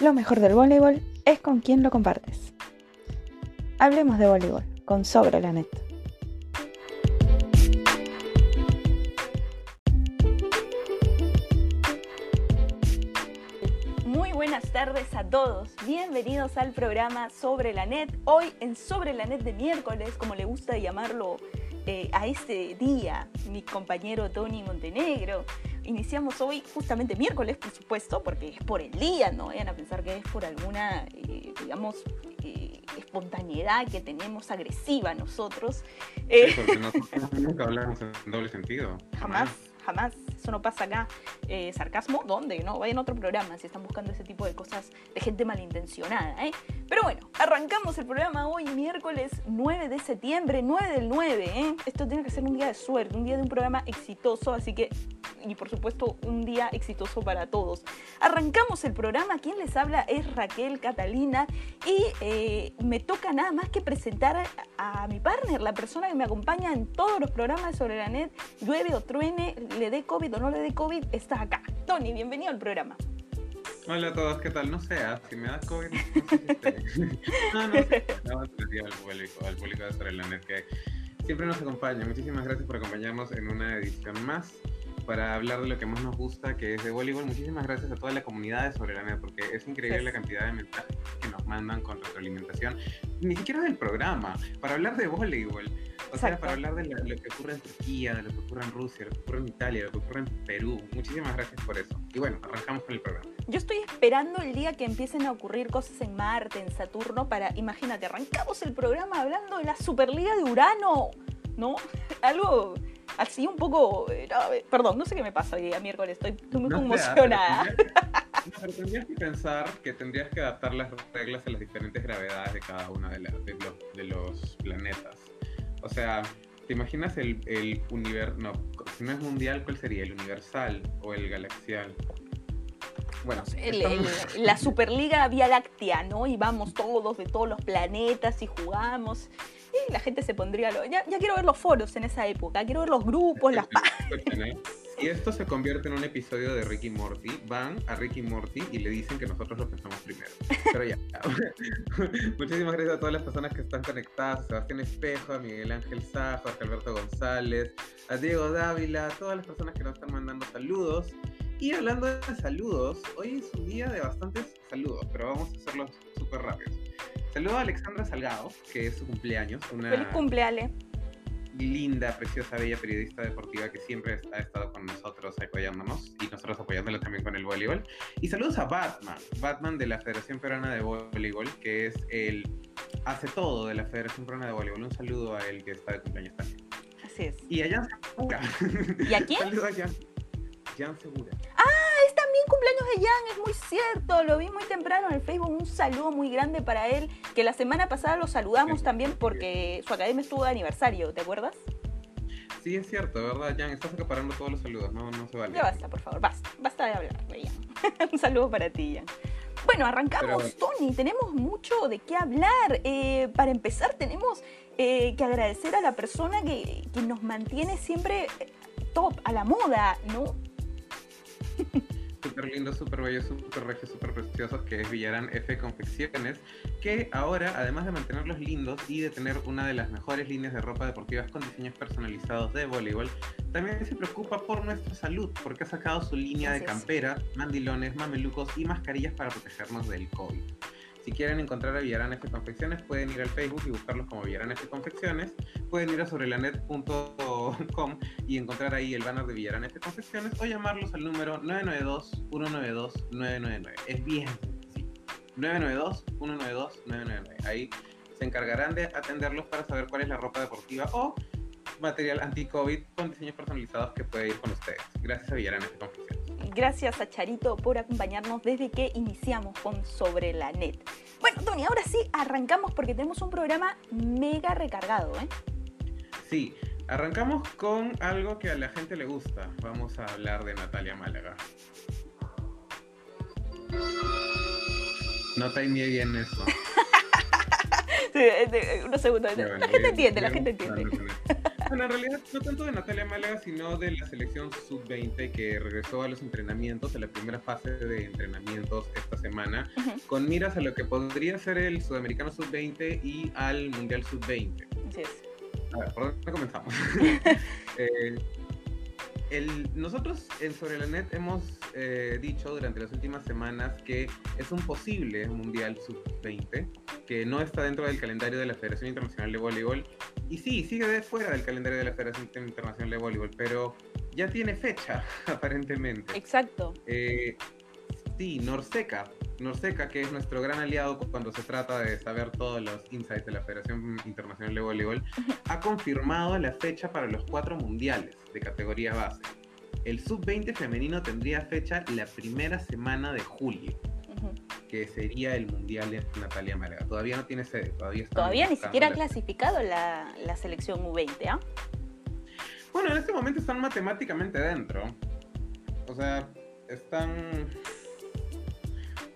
Lo mejor del voleibol es con quien lo compartes. Hablemos de voleibol con Sobre la Net. Muy buenas tardes a todos. Bienvenidos al programa Sobre la Net. Hoy en Sobre la Net de miércoles, como le gusta llamarlo eh, a este día, mi compañero Tony Montenegro. Iniciamos hoy justamente miércoles, por supuesto, porque es por el día, no vayan a pensar que es por alguna, eh, digamos, eh, espontaneidad que tenemos agresiva nosotros. Sí, porque nosotros nunca hablamos en doble sentido. Jamás jamás, eso no pasa acá. Eh, ¿Sarcasmo? ¿Dónde? No, vayan a otro programa si están buscando ese tipo de cosas de gente malintencionada, ¿eh? Pero bueno, arrancamos el programa hoy, miércoles 9 de septiembre, 9 del 9, ¿eh? Esto tiene que ser un día de suerte, un día de un programa exitoso, así que, y por supuesto, un día exitoso para todos. Arrancamos el programa, quien les habla es Raquel Catalina y eh, me toca nada más que presentar a, a mi partner, la persona que me acompaña en todos los programas sobre la net, llueve o truene, le dé COVID o no le dé COVID, está acá. Tony, bienvenido al programa. Hola a todos, ¿qué tal? No sé, ah, si me da COVID, no sé No, no sé. No, al público, al público de Sobre la Net que siempre nos acompaña. Muchísimas gracias por acompañarnos en una edición más para hablar de lo que más nos gusta, que es de voleibol. Muchísimas gracias a toda la comunidad de Sobre la Net, porque es increíble la cantidad de mensajes que nos mandan con retroalimentación, ni siquiera del programa, para hablar de voleibol. O sea, para hablar de lo, que ocurre en Turquía, de lo que ocurre en Rusia, de lo que ocurre en Italia, de lo que ocurre en Perú. Muchísimas gracias por eso. Y bueno, arrancamos con el programa. Yo estoy esperando el día que empiecen a ocurrir cosas en Marte, en Saturno, para, imagínate, arrancamos el programa hablando de la Superliga de Urano, ¿no? Algo así un poco... Eh, perdón, no sé qué me pasa hoy día miércoles, estoy, muy no emocionada. pero tendrías que pensar que tendrías que adaptar las reglas a las diferentes gravedades de cada uno de, de, los, de los planetas. O sea, ¿te imaginas el, el universo? No, si no es mundial, ¿cuál sería? ¿El universal o el galaxial? Bueno, la Superliga Vía Láctea, ¿no? Y vamos todos de todos los planetas y jugamos. Y la gente se pondría. Ya, ya quiero ver los foros en esa época, quiero ver los grupos, las páginas. Y esto se convierte en un episodio de Ricky Morty. Van a Ricky Morty y le dicen que nosotros lo pensamos primero. Pero ya. Muchísimas gracias a todas las personas que están conectadas: a Sebastián Espejo, a Miguel Ángel Sajo, a Alberto González, a Diego Dávila, a todas las personas que nos están mandando saludos. Y hablando de saludos, hoy es un día de bastantes saludos, pero vamos a hacerlos súper rápidos. Saludo a Alexandra Salgado, que es su cumpleaños. Una Feliz cumpleaños. Linda, preciosa, bella periodista deportiva que siempre ha estado con nosotros apoyándonos y nosotros apoyándola también con el voleibol. Y saludos a Batman, Batman de la Federación Peruana de Voleibol, que es el hace todo de la Federación Peruana de Voleibol. Un saludo a él que está de cumpleaños también. Así es. Y a Jan Segura. ¿Y a quién? Saludos a Jan, Jan Segura. ¡Ah! Es también cumpleaños de Jan, es muy cierto. Lo vi muy temprano en el Facebook. Un saludo muy grande para él. Que la semana pasada lo saludamos también porque su academia estuvo de aniversario, ¿te acuerdas? Sí, es cierto, ¿verdad, Jan? Estás acaparando todos los saludos, no, no se vale. Ya basta, por favor, basta. Basta de hablar de Jan. un saludo para ti, Jan. Bueno, arrancamos, Tony. Tenemos mucho de qué hablar. Eh, para empezar, tenemos eh, que agradecer a la persona que, que nos mantiene siempre top, a la moda, ¿no? súper lindo, súper bello, súper regio, súper precioso, que es Villarán F Confecciones, que ahora, además de mantenerlos lindos y de tener una de las mejores líneas de ropa deportivas con diseños personalizados de voleibol, también se preocupa por nuestra salud, porque ha sacado su línea de camperas, mandilones, mamelucos y mascarillas para protegernos del COVID. Si quieren encontrar a Villarán F Confecciones, pueden ir al Facebook y buscarlos como Villarán F Confecciones. Pueden ir a sobrelanet.com y encontrar ahí el banner de Villarán F Confecciones o llamarlos al número 992-192-999. Es bien sencillo. 992-192-999. Ahí se encargarán de atenderlos para saber cuál es la ropa deportiva o material anti-COVID con diseños personalizados que puede ir con ustedes. Gracias a Villarán F Confecciones gracias a Charito por acompañarnos desde que iniciamos con Sobre la Net. Bueno, Tony, ahora sí arrancamos porque tenemos un programa mega recargado, ¿eh? Sí, arrancamos con algo que a la gente le gusta. Vamos a hablar de Natalia Málaga. No te bien eso. sí, unos segundos. la gente entiende, la gente entiende. Bueno, en realidad no tanto de Natalia Málaga, sino de la selección sub-20 que regresó a los entrenamientos, a la primera fase de entrenamientos esta semana, con miras a lo que podría ser el sudamericano sub-20 y al mundial sub-20. Así es. A ver, ¿por dónde comenzamos? eh, nosotros en Sobre la Net hemos eh, dicho durante las últimas semanas que es un posible Mundial Sub-20, que no está dentro del calendario de la Federación Internacional de Voleibol. Y sí, sigue fuera del calendario de la Federación Internacional de Voleibol, pero ya tiene fecha, aparentemente. Exacto. Eh, sí, Norseca Norseca, que es nuestro gran aliado cuando se trata de saber todos los insights de la Federación Internacional de Voleibol, ha confirmado la fecha para los cuatro mundiales de categoría base. El sub-20 femenino tendría fecha la primera semana de julio, que sería el mundial de Natalia Málaga. Todavía no tiene sede, todavía Todavía ni siquiera ha clasificado la, la selección U20, ¿ah? Bueno, en este momento están matemáticamente dentro. O sea, están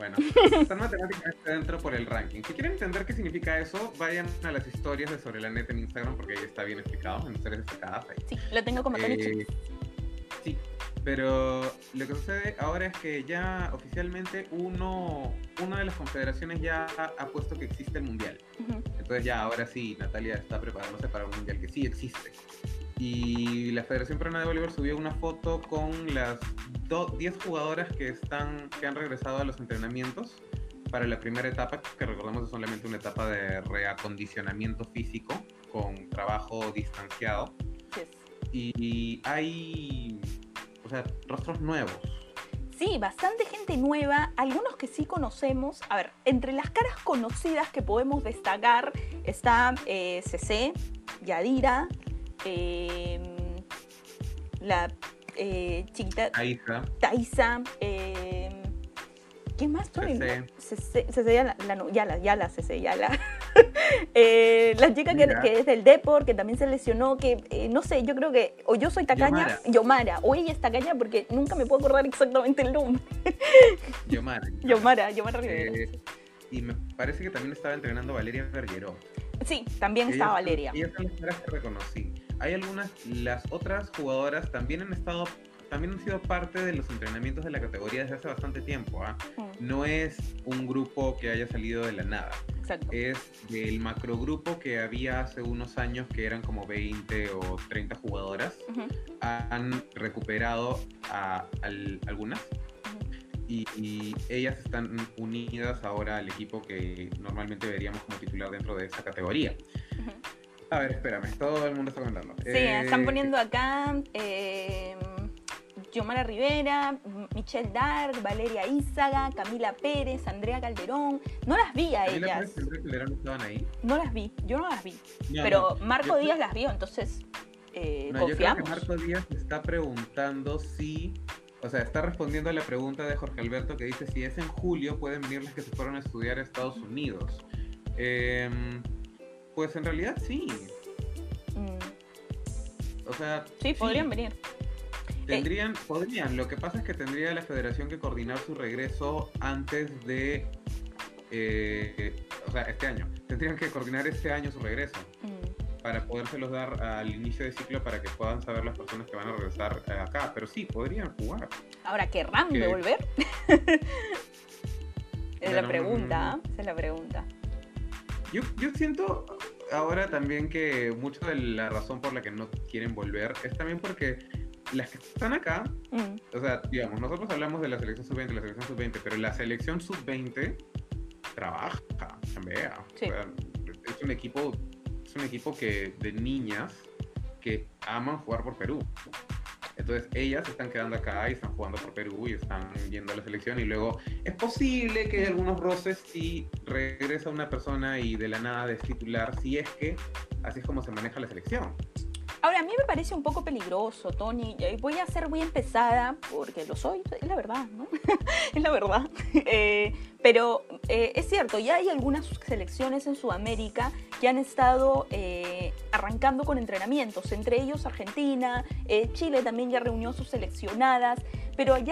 bueno, están matemáticamente dentro por el ranking. Si quieren entender qué significa eso, vayan a las historias de Sobre la Net en Instagram porque ahí está bien explicado, en historias destacadas ahí. Sí, lo tengo como eh, Sí, pero lo que sucede ahora es que ya oficialmente uno, una de las confederaciones ya ha, puesto que existe el mundial. Entonces ya ahora sí, Natalia está preparándose para un mundial que sí existe. Y la Federación Peruana de Voleibol subió una foto con las 10 jugadoras que, están, que han regresado a los entrenamientos para la primera etapa, que recordemos es solamente una etapa de reacondicionamiento físico con trabajo distanciado. Y, hay, o sea, rostros nuevos. Sí, bastante gente nueva, algunos que sí conocemos. A ver, entre las caras conocidas que podemos destacar está eh, CC, Yadira, Em, la eh, chiquita Taisa, Taisa eh, ¿Quién más? Tony? CC, ya la, ya la, ya la CC, ya la. eh, la chica que, que, es del Depor, que también se lesionó, que eh, no sé, yo creo que o yo soy tacaña, Yomara. o ella es tacaña porque nunca me puedo acordar exactamente el nombre. Yomara. Yomara, Yomara Rivera. Eh, y me parece que también estaba entrenando Valeria Bergeró. Sí, también estaba Valeria. Y son las que reconocí hay algunas, las otras jugadoras también han estado, también han sido parte de los entrenamientos de la categoría desde hace bastante tiempo. Mm. No es un grupo que haya salido de la nada. Exacto. Es del macrogrupo que había hace unos años, que eran como 20 o 30 jugadoras. Han recuperado a, algunas. Y, y, ellas están unidas ahora al equipo que normalmente veríamos como titular dentro de esa categoría. A ver, espérame, todo el mundo está comentando. Sí, están eh, poniendo acá eh, Yomara Rivera, Michelle Dark, Valeria Izaga, Camila Pérez, Andrea Calderón. No las vi a Camila ellas. Pérez, Calderón estaban ahí? No las vi, yo no las vi. pero Marco Díaz las vio, entonces eh, no, Yo creo que Marco Díaz está preguntando si o sea, está respondiendo a la pregunta de Jorge Alberto que dice si es en julio pueden venir las que se fueron a estudiar a Estados Unidos. Eh, pues en realidad sí. Mm. O sea. Sí, podrían venir. Tendrían, podrían. Lo que pasa es que tendría la federación que coordinar su regreso antes de. Eh, o sea, este año. Tendrían que coordinar este año su regreso. Mm. Para podérselos dar al inicio de ciclo para que puedan saber las personas que van a regresar eh, acá. Pero sí, podrían jugar. Ahora, ¿querrán devolver? es la pregunta, esa es la pregunta. Yo, yo siento ahora también que mucho de la razón por la que no quieren volver es también porque las que están acá, mm. o sea, digamos, nosotros hablamos de la selección sub-20, la selección sub-20, pero la selección sub-20 trabaja, cambia. es un equipo, es un equipo que de niñas que aman jugar por Perú. Entonces ellas están quedando acá y están jugando por Perú y están yendo a la selección y luego es posible que algunos roces si regresa una persona y de la nada es titular, si es que así es como se maneja la selección. Ahora, a mí me parece un poco peligroso, Tony. Voy a ser muy empezada, porque lo soy, es la verdad, ¿no? es la verdad. Eh, pero eh, es cierto, ya hay algunas selecciones en Sudamérica que han estado eh, arrancando con entrenamientos, entre ellos Argentina, Chile también ya reunió sus seleccionadas, Pero el,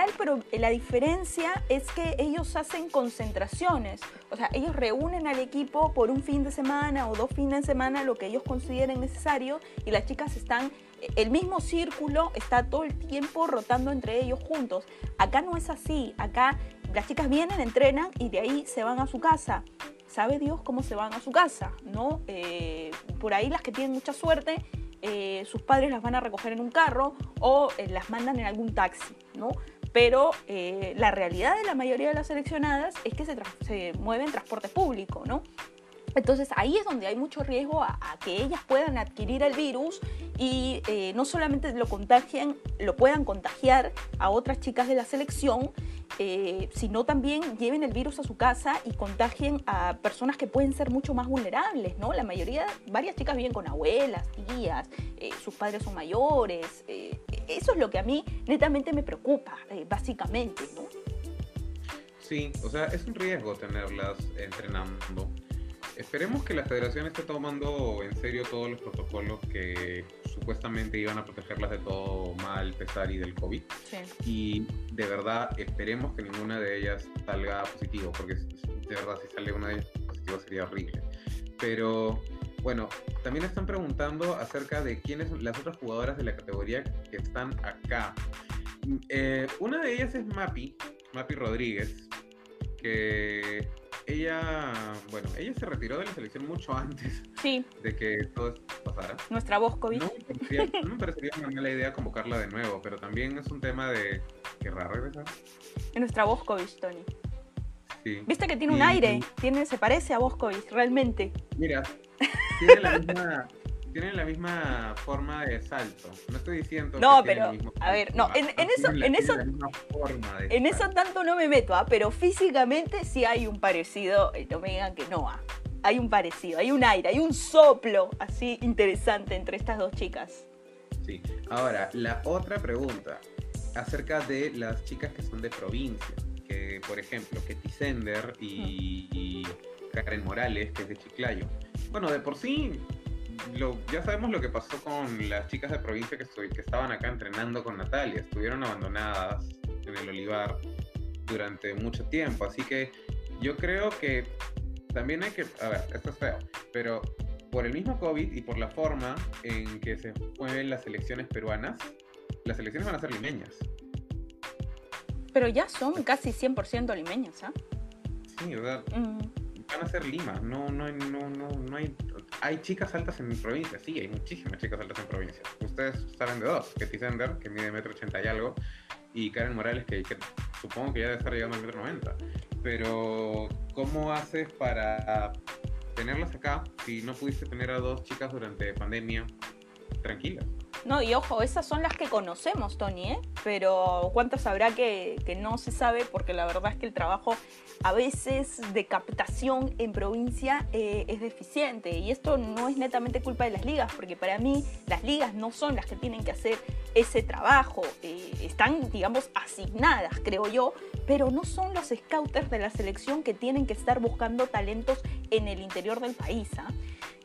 la diferencia es que ellos hacen concentraciones, o sea, ellos reúnen al equipo por un fin de semana o dos fines de semana, lo que ellos consideren necesario, y las chicas están, el mismo círculo está todo el tiempo rotando entre ellos juntos. Acá no es así, acá las chicas vienen, entrenan y de ahí se van a su casa. Sabe Dios cómo se van a su casa, ¿no? Eh, por ahí las que tienen mucha suerte eh, sus padres las van a recoger en un carro o eh, las mandan en algún taxi, ¿no? Pero la realidad de la mayoría de las seleccionadas es que se, se mueven en transporte público, ¿no? Entonces ahí es donde hay mucho riesgo a, que ellas puedan adquirir el virus y no solamente lo contagien, lo puedan contagiar a otras chicas de la selección, eh, sino también lleven el virus a su casa y contagien a personas que pueden ser mucho más vulnerables, ¿no? La mayoría, varias chicas viven con abuelas, tías, eh, sus padres son mayores. Eh, eso es lo que a mí netamente me preocupa, básicamente, ¿no? Sí, o sea, es un riesgo tenerlas entrenando. Esperemos que la federación esté tomando en serio todos los protocolos que supuestamente iban a protegerlas de todo mal, pesar y del COVID. Y de verdad esperemos que ninguna de ellas salga positivo, porque de verdad si sale una de ellas positiva sería horrible. Pero bueno, también están preguntando acerca de quiénes son las otras jugadoras de la categoría que están acá. Eh, una de ellas es Mapi, Mapi Rodríguez, que ella, bueno, ella se retiró de la selección mucho antes de que todo esto pasara. Nuestra voz COVID. No, me parecería una mala idea convocarla de nuevo, pero también es un tema de querrá regresar. Es nuestra voz COVID, Tony. Sí. Viste que tiene un aire, tiene, se parece a voz COVID, realmente. Mira, tiene la misma, tienen la misma forma de salto. No estoy diciendo. No, pero a ver, no, en, eso, en eso, en eso tanto no me meto, ¿ah? pero físicamente sí hay un parecido. No me digan que no, ¿ah? hay un parecido, hay un aire, hay un soplo así interesante entre estas dos chicas. Sí. Ahora, la otra pregunta acerca de las chicas que son de provincia, que por ejemplo, Ketty Sender y, y Karen Morales, que es de Chiclayo. Bueno, de por sí ya sabemos lo que pasó con las chicas de provincia que, que estaban acá entrenando con Natalia. Estuvieron abandonadas en el Olivar durante mucho tiempo. Así que yo creo que también hay que, a ver, esto es feo, pero por el mismo COVID y por la forma en que se mueven las elecciones peruanas, las elecciones van a ser limeñas. Pero ya son casi 100% limeñas, ¿ah? Sí, ¿verdad? Mm. Van a ser Lima, no, no, no, no, no hay hay chicas altas en provincia, sí, hay muchísimas chicas altas en provincia. Ustedes saben de dos, Ketty Sender, que mide metro ochenta y algo, y Karen Morales, que, supongo que ya debe estar llegando al metro noventa. Pero, ¿cómo haces para tenerlas acá si no pudiste tener a dos chicas durante pandemia tranquilas? No, y ojo, esas son las que conocemos, Tony, ¿eh? Pero ¿cuántas habrá que, no se sabe? Porque la verdad es que el trabajo a veces de captación en provincia eh, es deficiente. Y esto no es netamente culpa de las ligas, porque para mí las ligas no son las que tienen que hacer ese trabajo. Eh, están, digamos, asignadas, creo yo, pero no son los scouters de la selección que tienen que estar buscando talentos en el interior del país. ¿ah?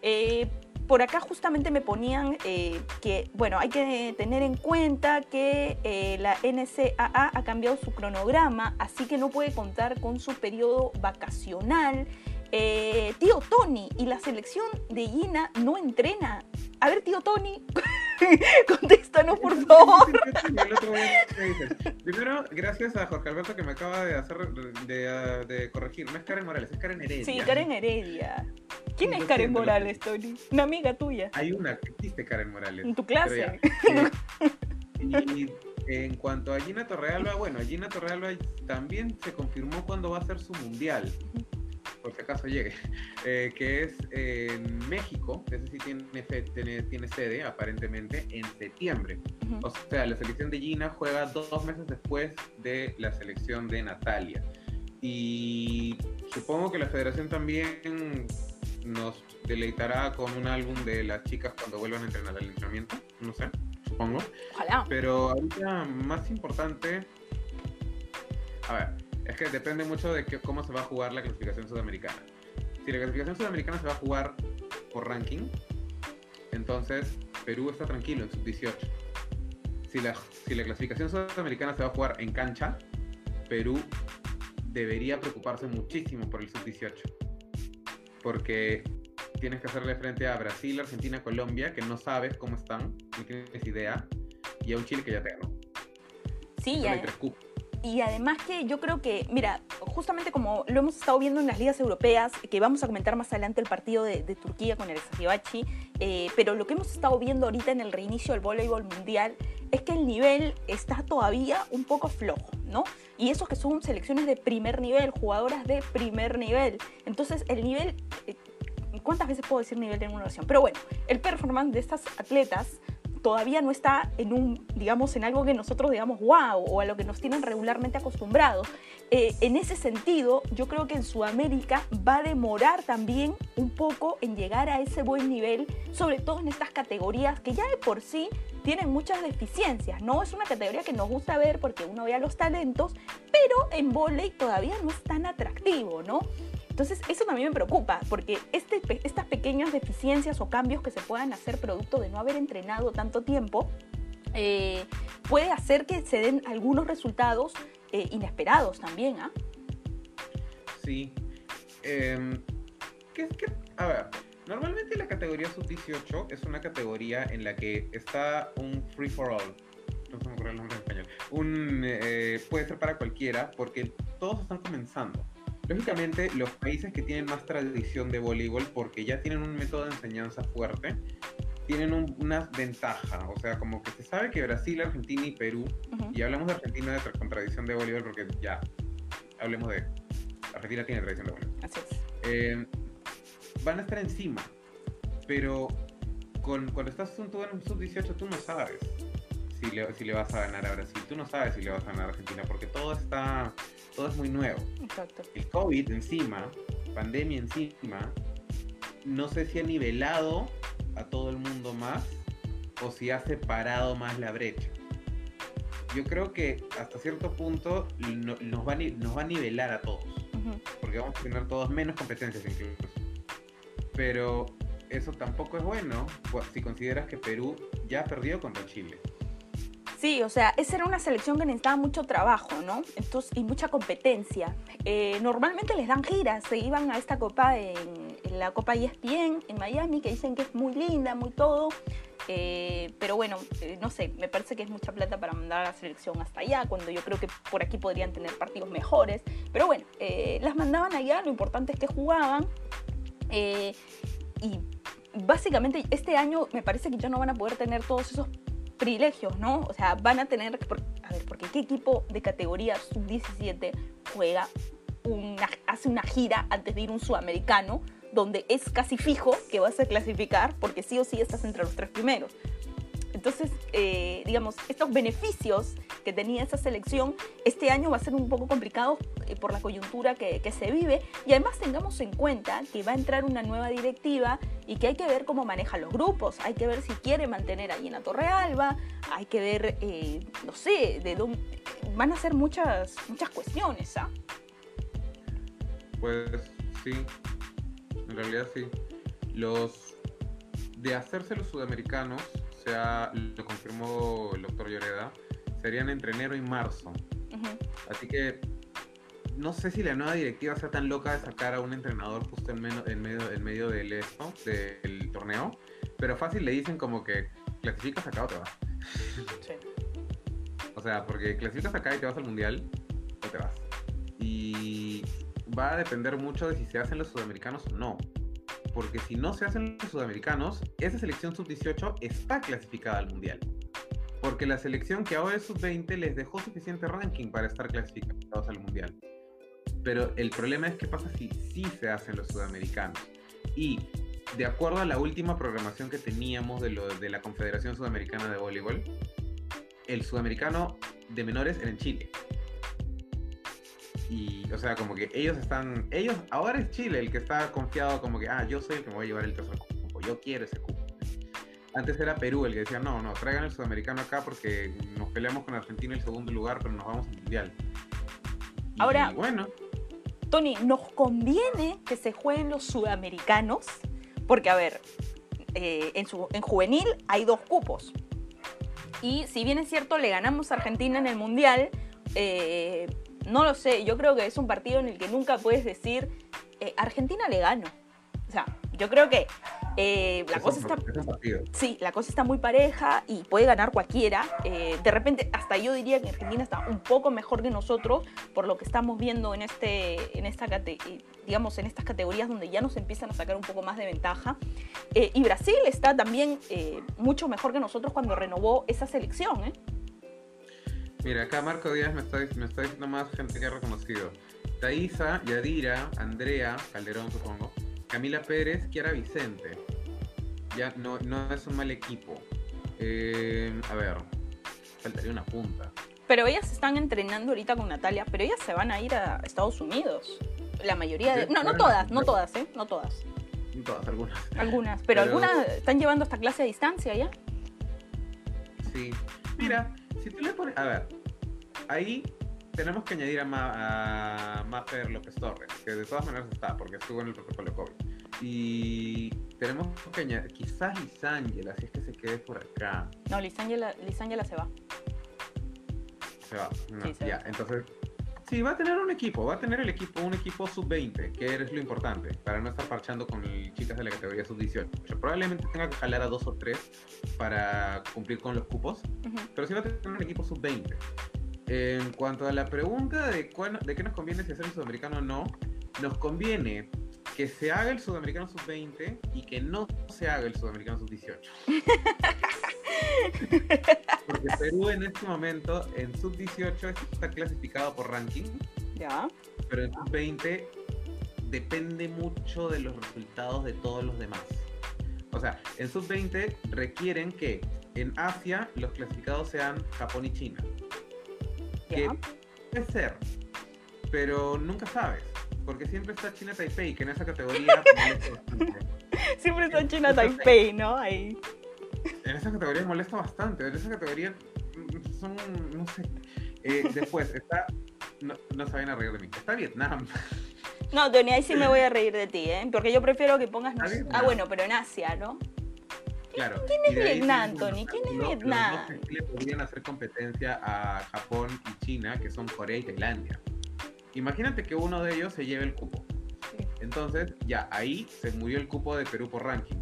Eh, por acá justamente me ponían eh, que, bueno, hay que tener en cuenta que eh, la NCAA ha cambiado su cronograma, así que no puede contar con su periodo vacacional. Eh, tío Tony, ¿y la selección de Gina no entrena? A ver, tío Tony, contéstanos por favor. Primero, gracias a Jorge Alberto que me acaba de hacer de, corregir. No es Karen Morales, es Karen Heredia. Sí, Karen Heredia. ¿Quién es Karen Morales, Tony? Una amiga tuya. Hay una que existe Karen Morales. En tu clase. y en cuanto a Gina Torrealba, bueno, Gina Torrealba también se confirmó cuándo va a ser su mundial por si acaso llegue, eh, que es en México, ese sí tiene, tiene, sede aparentemente en septiembre. O sea, la selección de Gina juega dos meses después de la selección de Natalia. Y supongo que la federación también nos deleitará con un álbum de las chicas cuando vuelvan a entrenar al entrenamiento, no sé, supongo. Ojalá. Pero ahorita más importante, a ver, es que depende mucho de cómo se va a jugar la clasificación sudamericana. Si la clasificación sudamericana se va a jugar por ranking, entonces Perú está tranquilo en sub-18. Si si la, si la clasificación sudamericana se va a jugar en cancha, Perú debería preocuparse muchísimo por el sub-18. Porque tienes que hacerle frente a Brasil, Argentina, Colombia, que no sabes cómo están, no tienes idea, y a un Chile que ya te ganó. Sí, ya. Y además que yo creo que, mira, justamente como lo hemos estado viendo en las ligas europeas, que vamos a comentar más adelante el partido de, Turquía con el Sajibachi, eh, pero lo que hemos estado viendo ahorita en el reinicio del voleibol mundial es que el nivel está todavía un poco flojo, ¿no? Y eso que son selecciones de primer nivel, jugadoras de primer nivel. Entonces el nivel, ¿cuántas veces puedo decir nivel de una oración? Pero bueno, el performance de estas atletas todavía no está en un, digamos, en algo que nosotros digamos wow o a lo que nos tienen regularmente acostumbrados. Eh, en ese sentido, yo creo que en Sudamérica va a demorar también un poco en llegar a ese buen nivel, sobre todo en estas categorías que ya de por sí tienen muchas deficiencias. No es una categoría que nos gusta ver porque uno vea los talentos, pero en volei todavía no es tan atractivo, ¿no? Entonces, eso también me preocupa, porque este, estas pequeñas deficiencias o cambios que se puedan hacer producto de no haber entrenado tanto tiempo, eh, puede hacer que se den algunos resultados eh, inesperados también, ¿ah? Sí. Em, ¿qué, qué? A ver, normalmente la categoría sub-18 es una categoría en la que está un free for all. No se me ocurre el nombre en español. Un, eh, puede ser para cualquiera, porque todos están comenzando. Lógicamente, los países que tienen más tradición de voleibol, porque ya tienen un método de enseñanza fuerte, tienen una ventaja. O sea, como que se sabe que Brasil, Argentina y Perú, y hablamos de Argentina de, con tradición de voleibol, porque ya hablemos de. Argentina tiene tradición de voleibol. Así es. Eh, van a estar encima, pero con, cuando estás en un sub-18, tú no sabes si le, si le vas a ganar a Brasil, tú no sabes si le vas a ganar a Argentina, porque todo está todo es muy nuevo. Exacto. El COVID encima, pandemia encima, no sé si ha nivelado a todo el mundo más o si ha separado más la brecha. Yo creo que hasta cierto punto nos, va, nos va a nivelar a todos, porque vamos a tener todos menos competencias incluso. Pero eso tampoco es bueno si consideras que Perú ya perdió contra Chile. Sí, o sea, esa era una selección que necesitaba mucho trabajo, ¿no? Entonces, y mucha competencia. Eh, normalmente les dan giras, se iban a esta copa en, la Copa ESPN en Miami, que dicen que es muy linda, muy todo. Eh, pero bueno, eh, no sé, me parece que es mucha plata para mandar a la selección hasta allá, cuando yo creo que por aquí podrían tener partidos mejores. Pero bueno, las mandaban allá, lo importante es que jugaban. y básicamente este año me parece que ya no van a poder tener todos esos privilegios, ¿no? O sea, van a tener, a ver, porque ¿qué equipo de categoría sub-17 juega una, hace una gira antes de ir un sudamericano donde es casi fijo que vas a clasificar porque sí o sí estás entre los tres primeros? Entonces, eh, digamos, estos beneficios que tenía esa selección este año va a ser un poco complicado eh, por la coyuntura que, se vive y además tengamos en cuenta que va a entrar una nueva directiva y que hay que ver cómo maneja los grupos, hay que ver si quiere mantener ahí en la Torre Alba, hay que ver, eh, no sé, de dónde van a ser muchas, muchas cuestiones. ¿ah? Pues sí, en realidad sí. Los de hacerse los sudamericanos lo confirmó el doctor Lloreda, serían entre enero y marzo. Así que no sé si la nueva directiva sea tan loca de sacar a un entrenador justo en, medio, en medio, en medio del, esto, del torneo, pero fácil le dicen como que clasificas acá o te vas. O sea, porque clasificas acá y te vas al mundial o te vas. Y va a depender mucho de si se hacen los sudamericanos o no porque si no se hacen los sudamericanos, esa selección sub-18 está clasificada al mundial. Porque la selección que ahora es sub-20 les dejó suficiente ranking para estar clasificados al mundial. Pero el problema es qué pasa si sí se hacen los sudamericanos. Y de acuerdo a la última programación que teníamos de, de la Confederación Sudamericana de Voleibol, el sudamericano de menores era en Chile. Y, o sea, como que ellos están, ellos, ahora es Chile el que está confiado como que, ah, yo soy el que me voy a llevar el tercer cupo, yo quiero ese cupo. Antes era Perú el que decía, no, no, traigan el sudamericano acá porque nos peleamos con Argentina en el segundo lugar, pero nos vamos al mundial. ahora, bueno. Tony, ¿nos conviene que se jueguen los sudamericanos? Porque, a ver, eh, en, su, en juvenil hay dos cupos. Y si bien es cierto, le ganamos a Argentina en el Mundial, eh, no lo sé, yo creo que es un partido en el que nunca puedes decir, eh, Argentina le gano. O sea, yo creo que eh, la Es cosa está... Sí, la cosa está muy pareja y puede ganar cualquiera. Eh, de repente, hasta yo diría que Argentina está un poco mejor que nosotros por lo que estamos viendo en este, en esta digamos, en estas categorías donde ya nos empiezan a sacar un poco más de ventaja. Eh, y Brasil está también mucho mejor que nosotros cuando renovó esa selección. ¿eh? Mira, acá Marco Díaz me está, me está diciendo más gente que ha reconocido. Thaisa, Yadira, Andrea, Calderón supongo, Camila Pérez, Kiara Vicente. Ya no, no es un mal equipo. Eh, a ver, faltaría una punta. Pero ellas están entrenando ahorita con Natalia, pero ellas se van a ir a Estados Unidos. La mayoría de... No, no todas, no todas, ¿eh? No todas. Todas, algunas. Algunas, pero, Pero- algunas están llevando esta clase a distancia ya. Sí. Mira, si tú le pones. A ver, ahí tenemos que añadir a, Ma, a Mafer López Torres, que de todas maneras está, porque estuvo en el protocolo COVID. Y tenemos que añadir, quizás Lisángela, si es que se quede por acá. No, Lisangela, Lisangela se va. Se va. No, Sí, se ya, va. entonces. Sí, va a tener un equipo, va a tener el equipo, un equipo sub-20, que es lo importante, para no estar parchando con chicas de la categoría sub-18. Probablemente tenga que jalar a dos o tres para cumplir con los cupos, Ujú. pero sí va a tener un equipo sub-20. En cuanto a la pregunta de, cuán- de qué nos conviene si hacer el sudamericano o no, nos conviene que se haga el sudamericano sub-20 y que no se haga el sudamericano sub-18. Porque Perú en este momento en sub-18 está clasificado por ranking, Ya. pero en sub-20 depende mucho de los resultados de todos los demás. O sea, en sub-20 requieren que en Asia los clasificados sean Japón y China. Que puede ser, pero nunca sabes, porque siempre está China Taipei, que en esa categoría. Siempre está en China Taipei, ¿no? Ahí. En esa categoría molesta bastante, en esa categoría son, no sé. Eh, después está, no, no se vayan a reír de mí, está Vietnam. No, Tony, ahí sí me voy a reír de ti, ¿eh? Porque yo prefiero que pongas. Ah, ¿no? bueno, pero en Asia, ¿no? Claro. ¿Quién es Vietnam, Tony? ¿Quién es los- los Vietnam? dos le podrían hacer competencia a Japón y China, que son Corea y Tailandia. Imagínate que uno de ellos se lleve el cupo. Sí. Entonces, ya ahí se murió el cupo de Perú por ranking.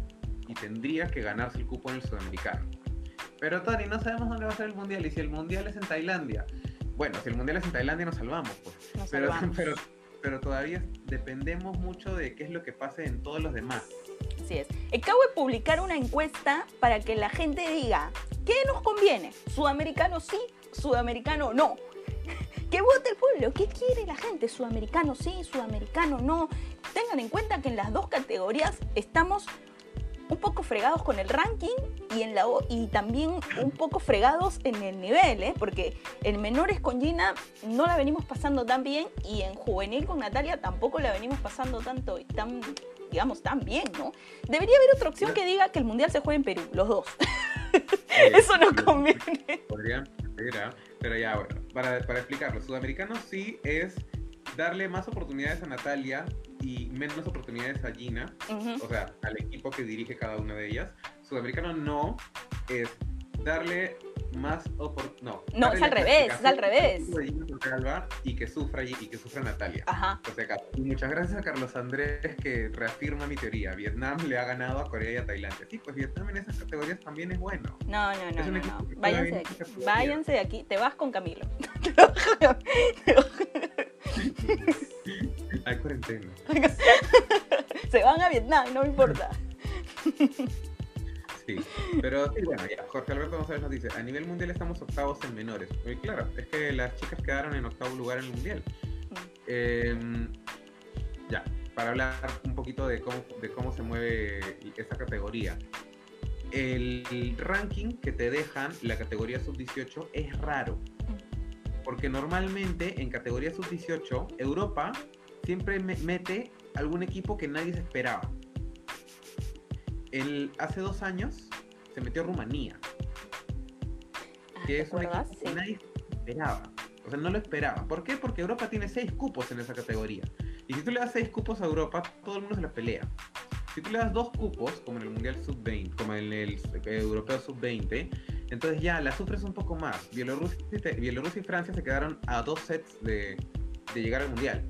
Y tendría que ganarse el cupo en el sudamericano. Pero Tony, no sabemos dónde va a ser el mundial. Y si el mundial es en Tailandia. Bueno, si el mundial es en Tailandia, nos salvamos, pues. Nos Pero, salvamos. pero, pero todavía dependemos mucho de qué es lo que pase en todos los demás. Así es. Acabo de publicar una encuesta para que la gente diga qué nos conviene. Sudamericano sí, sudamericano no. Que vote el pueblo. ¿Qué quiere la gente? Sudamericano sí, sudamericano no. Tengan en cuenta que en las dos categorías estamos un poco fregados con el ranking y, en la, y también un poco fregados en el nivel, ¿eh? porque en menores con Gina no la venimos pasando tan bien y en juvenil con Natalia tampoco la venimos pasando tanto tan, digamos, tan bien, ¿no? Debería haber otra opción que diga que el mundial se juegue en Perú, los dos. Eso Sí, conviene. Podrían ¿ah? Pero ya, bueno, para, para explicarlo, sudamericano sí es darle más oportunidades a Natalia y menos oportunidades a Gina, o sea, al equipo que dirige cada una de ellas. Sudamericano no es darle más oportunidades. No, No, es al revés, es al revés. y que sufra y que sufra Natalia. Ajá. Muchas gracias a Carlos Andrés que reafirma mi teoría. Vietnam le ha ganado a Corea y a Tailandia. Sí, pues Vietnam en esas categorías también es bueno. No, no, no, no, no. Váyanse de aquí. Váyanse de aquí. Te vas con Camilo. Hay cuarentena. Se van a Vietnam, no me importa. Sí, pero sí, bueno, ya, Jorge Alberto González nos dice, a nivel mundial estamos octavos en menores. Y claro, es que las chicas quedaron en octavo lugar en el mundial. Eh, ya, para hablar un poquito de cómo, de cómo se mueve esta categoría. El ranking que te dejan la categoría sub-18 es raro. Porque normalmente en categoría sub-18, Europa siempre me- mete algún equipo que nadie se esperaba. El, hace dos años se metió Rumanía, Ah, que ¿Te es un equipo que nadie esperaba. O sea, no lo esperaba. ¿Por qué? Porque Europa tiene seis cupos en esa categoría. Y si tú le das seis cupos a Europa, todo el mundo se la pelea. Si tú le das dos cupos, como en el Mundial Sub-20, como en el Europeo Sub-20, Entonces ya la sufres un poco más. Bielorrusia, y Francia se quedaron a dos sets de, de llegar al Mundial.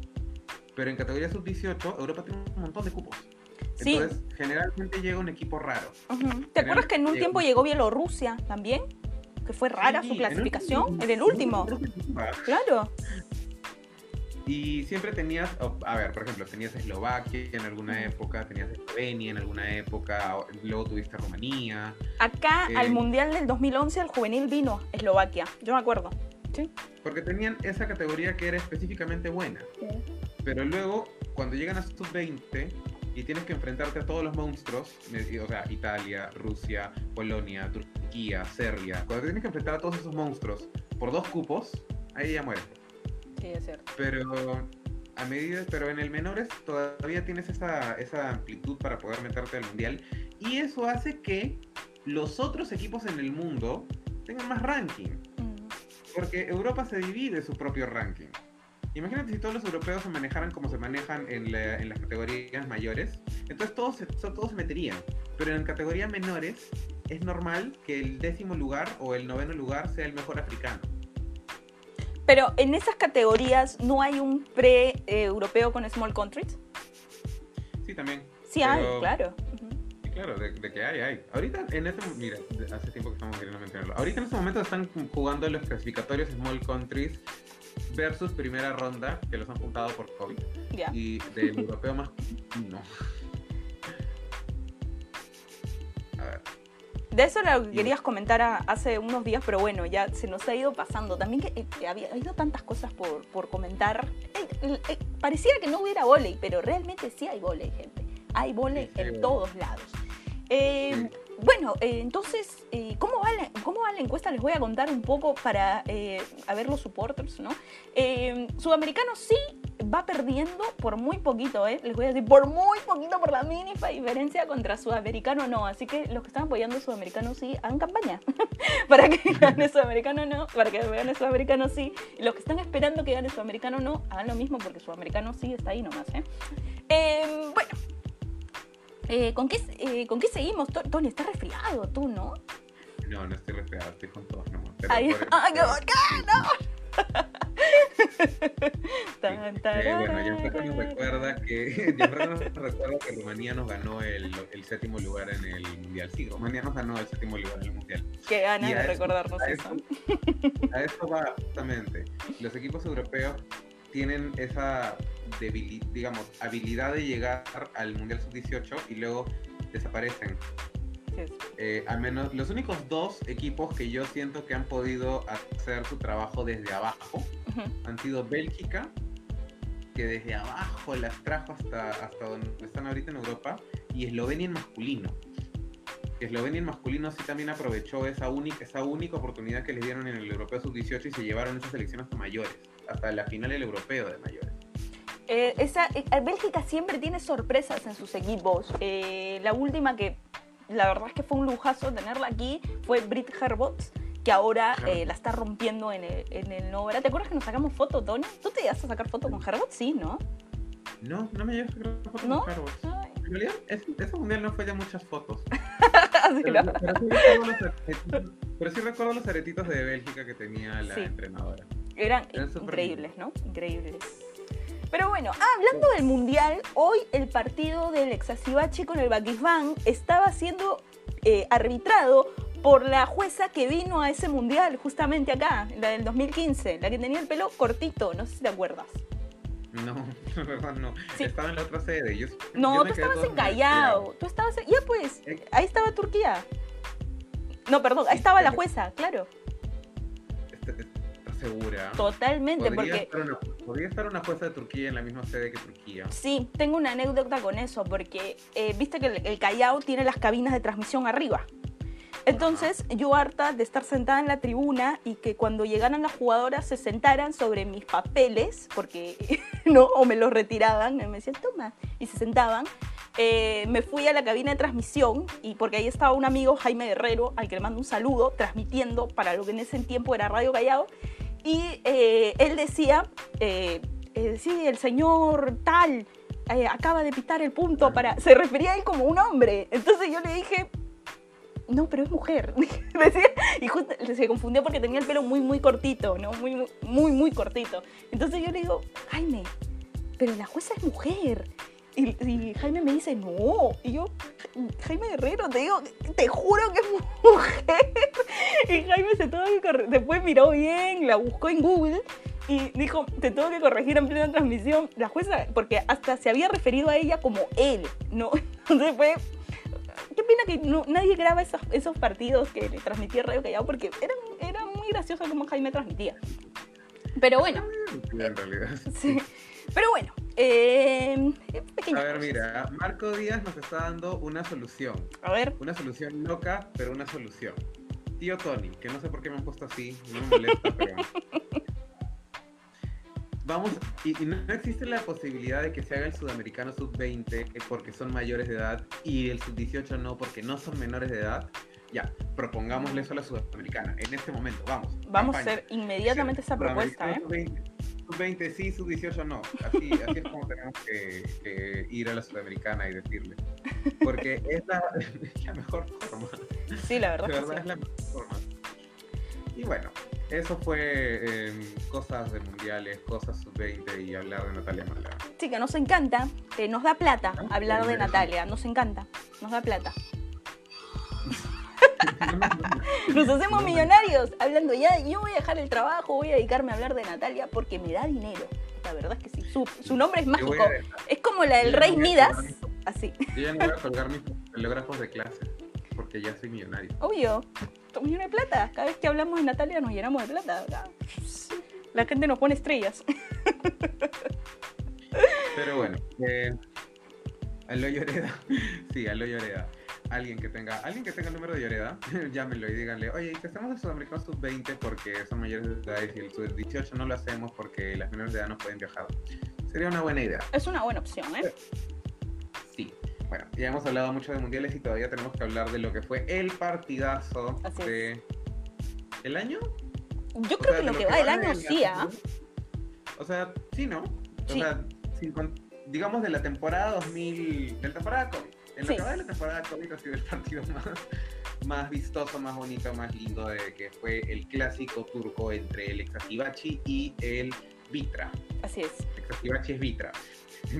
Pero en categoría sub-18, Europa tiene un montón de cupos. Entonces, generalmente llega un equipo raro. ¿Te acuerdas que en un tiempo llegó Bielorrusia también? Que fue rara su clasificación. En el último. Claro. Y siempre tenías, a ver, por ejemplo, tenías Eslovaquia en alguna época, tenías Eslovenia en alguna época, luego tuviste Rumanía. Acá al eh, Mundial del 2011 el juvenil vino Eslovaquia, yo me acuerdo. Sí. Porque tenían esa categoría que era específicamente buena. Pero luego, cuando llegan a sub-20 y tienes que enfrentarte a todos los monstruos, o sea, Italia, Rusia, Polonia, Turquía, Serbia, cuando tienes que enfrentar a todos esos monstruos por dos cupos, ahí ya mueres. Sí, es cierto. Pero a medida, pero en el menores todavía tienes esa, esa amplitud para poder meterte al mundial y eso hace que los otros equipos en el mundo tengan más ranking. Mm. Porque Europa se divide su propio ranking. Imagínate si todos los europeos se manejaran como se manejan en, en las categorías mayores, entonces todos, todos se meterían. Pero en categorías menores es normal que el décimo lugar o el noveno lugar sea el mejor africano. Pero en esas categorías no hay un pre-europeo con small countries. Sí, también. Sí hay, claro. Sí, claro, de, que hay, hay. Ahorita, en este, mira, hace tiempo que estamos queriendo mencionarlo. Ahorita en este momento están jugando los clasificatorios small countries versus primera ronda, que los han juntado por COVID. Y del europeo más... No. A ver. De eso lo que querías comentar hace unos días, pero bueno, ya se nos ha ido pasando. También que eh, había habido tantas cosas por, por comentar. Eh, eh, pareciera que no hubiera volei, pero realmente sí hay volei, gente. Hay volei en todos lados. Bueno, entonces, ¿cómo, va la, ¿cómo va la encuesta? Les voy a contar un poco para a ver los supporters, ¿no? Sudamericano sí va perdiendo por muy poquito, ¿eh? Les voy a decir, por muy poquito, por la mínima diferencia contra Sudamericano no. Así que los que están apoyando a Sudamericano sí, hagan campaña para que gane Sudamericano no, para que gane Sudamericano sí. Y los que están esperando que gane Sudamericano no, hagan lo mismo porque Sudamericano sí está ahí nomás, ¿eh? eh bueno. Eh, ¿con, qué, eh, ¿Con qué seguimos? Tony, estás resfriado tú, ¿no? No, no estoy resfriado, estoy con todos nomás. ¡Ay, ¡ay, qué bacano! bueno, Gianfranco nos recuerda que nos recuerda que Rumanía nos ganó el, el, séptimo lugar en el mundial. Sí, Rumanía nos ganó el séptimo lugar en el mundial. Qué ganas de recordarnos eso. a eso va justamente. Los equipos europeos tienen esa digamos, habilidad de llegar al mundial sub-18 y luego desaparecen. Eh, al menos los únicos dos equipos que yo siento que han podido hacer su trabajo desde abajo han sido Bélgica, que desde abajo las trajo hasta, hasta donde están ahorita en Europa, y Eslovenia en masculino. Eslovenia en masculino sí también aprovechó esa única, esa única oportunidad que les dieron en el Europeo Sub-18 y se llevaron esa selección hasta mayores, hasta la final del Europeo de mayores. Eh, esa, eh, Bélgica siempre tiene sorpresas en sus equipos. Eh, la última que la verdad es que fue un lujazo tenerla aquí fue Brit Herbots que ahora eh, la está rompiendo en el, en el Nova. ¿Te acuerdas que nos sacamos fotos, Tony? ¿Tú te ibas a sacar fotos con Herbert? Sí, ¿no? No, no me llevas a sacar fotos con Herbert. En realidad, ese, mundial no fue de muchas fotos. pero, sí recuerdo los aretitos de Bélgica que tenía la entrenadora. Eran, increíbles, ¿no? Increíbles. Pero bueno, ah, hablando del mundial, hoy el partido del Exasibachi con el Bakisban estaba siendo eh, arbitrado por la jueza que vino a ese mundial, justamente acá, la del 2015, la que tenía el pelo cortito, no sé si te acuerdas. No, la verdad no. Estaba en la otra sede. no, tú estabas en Callao. Tú estabas Ya pues, eh. ahí estaba Turquía. No, perdón, ahí estaba la jueza, claro. ¿Estás segura? Totalmente, ¿Podría porque... Estar una, ¿Podría estar una jueza de Turquía en la misma sede que Turquía? Sí, tengo una anécdota con eso, porque eh, viste que el Callao tiene las cabinas de transmisión arriba. Entonces, yo harta de estar sentada en la tribuna y que cuando llegaran las jugadoras se sentaran sobre mis papeles, porque no, o me los retiraban, me decían, toma, y se sentaban. Eh, me fui a la cabina de transmisión y porque ahí estaba un amigo, Jaime Guerrero, al que le mando un saludo, transmitiendo para lo que en ese tiempo era Radio Callao, y eh, él decía, eh, sí, el señor tal acaba de pitar el punto para... Se refería a él como un hombre. Entonces yo le dije, no, pero es mujer. Decía, y justo se confundió porque tenía el pelo muy, muy cortito, ¿no? Muy, muy, muy cortito. Entonces yo le digo, Jaime, pero la jueza es mujer. Y, y Jaime me dice, no. Y yo, Jaime Guerrero, te digo, te juro que es mujer. Y Jaime se tuvo que corregir. Después miró bien, la buscó en Google y dijo, te tengo que corregir en plena transmisión. La jueza, porque hasta se había referido a ella como él, ¿no? Entonces fue... Qué pena que no, nadie graba esos, esos partidos que le transmitía Radio Callao porque era, era muy gracioso como Jaime transmitía. Pero bueno. En realidad. Sí. Pero bueno. Eh, pequeñas A ver, mira, Marco Díaz nos está dando una solución. A ver. Una solución loca, pero una solución. Tío Tony, que no sé por qué me han puesto así, no me molesta, pero. Vamos, y, y no existe la posibilidad de que se haga el sudamericano sub-20 porque son mayores de edad y el sub-18 no porque no son menores de edad. Ya, propongámosle eso a la sudamericana en este momento, vamos. Vamos a hacer inmediatamente esa propuesta, ¿eh? Sudamericano Sub-20 sub-20 sí, sub-18 no. Así, así es como tenemos que, que ir a la sudamericana y decirle. Porque es la, es la mejor forma. Sí, la verdad que verdad sí. es la mejor forma. Y bueno, eso fue eh, cosas de mundiales, cosas sub-20 y hablar de Natalia Mala. Sí, que nos encanta, que nos da plata Ah, hablar de. Natalia, nos encanta, nos da plata. Nos hacemos millonarios hablando ya, yo voy a dejar el trabajo, voy a dedicarme a hablar de Natalia porque me da dinero. La verdad es que sí, su, su nombre es mágico, a es como la del yo rey a Midas, así. Yo ya no voy a colgar mis telógrafos de clase porque ya soy millonario. Obvio, llenos de plata, cada vez que hablamos de Natalia nos llenamos de plata. La gente nos pone estrellas. Pero bueno, eh, Lloreda, sí, Alo Lloreda. Alguien que tenga, alguien que tenga el número de Lloreda, llámenlo y díganle, oye, que estamos en Sudamericano sub-20 porque son mayores de edad y el sub-18 no lo hacemos porque las menores de edad no pueden viajar. Sería una buena idea. Es una buena opción, ¿eh? Sí. Bueno, ya hemos hablado mucho de mundiales y todavía tenemos que hablar de lo que fue el partidazo Así es. de el año. Yo O creo sea, que lo que va del de año sí, ¿ah? O sea, sí, ¿no? O Sí. sea, digamos de la temporada 2000, de la temporada COVID. En lo Sí. que va de la temporada COVID ha sido el partido más, más vistoso, más bonito, más lindo de que fue el clásico turco entre el Exasibachi y el Vitra. Así es. Exasibachi es Vitra.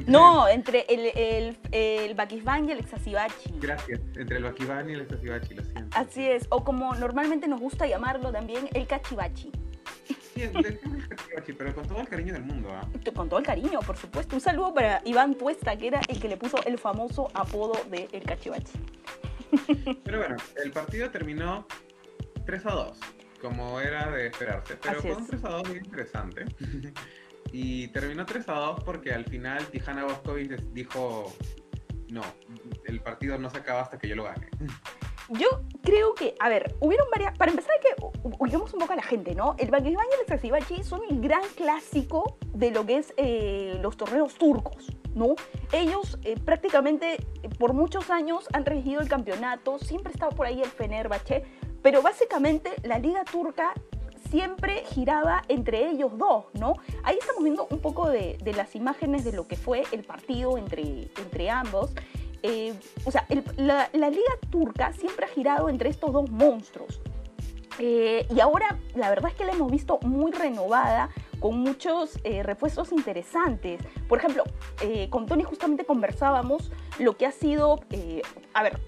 No, entre el, el, el Bakisban y el Exasibachi. Gracias. Entre el Bakibani y el Exasibachi, lo siento. Así es, o como normalmente nos gusta llamarlo también, el Cachivachi. Sí, pero con todo el cariño del mundo, ¿ah? Con todo el cariño, por supuesto. Un saludo para Iván Tuesta, que era el que le puso el famoso apodo de el Cachivachi. Pero bueno, el partido terminó 3 a 2, como era de esperarse. Pero Así fue un es. 3 a 2 muy interesante. y terminó 3 a 2 porque al final Tijana Boskovic dijo: No, el partido no se acaba hasta que yo lo gane. Yo creo que, a ver, hubieron varias. Para empezar, que u- ubiquemos un poco a la gente, ¿no? El Bakisban y el Exasibachi son el gran clásico de lo que es eh, los torneos turcos, ¿no? Ellos eh, prácticamente eh, por muchos años han regido el campeonato, siempre estaba por ahí el Fenerbahce, pero básicamente la liga turca siempre giraba entre ellos dos, ¿no? Ahí estamos viendo un poco de, de las imágenes de lo que fue el partido entre, entre ambos. Eh, o sea, la, liga turca siempre ha girado entre estos dos monstruos. Eh, y ahora la verdad es que la hemos visto muy renovada, con muchos eh, refuerzos interesantes. Por ejemplo, eh, con Tony justamente conversábamos lo que ha sido, a ver,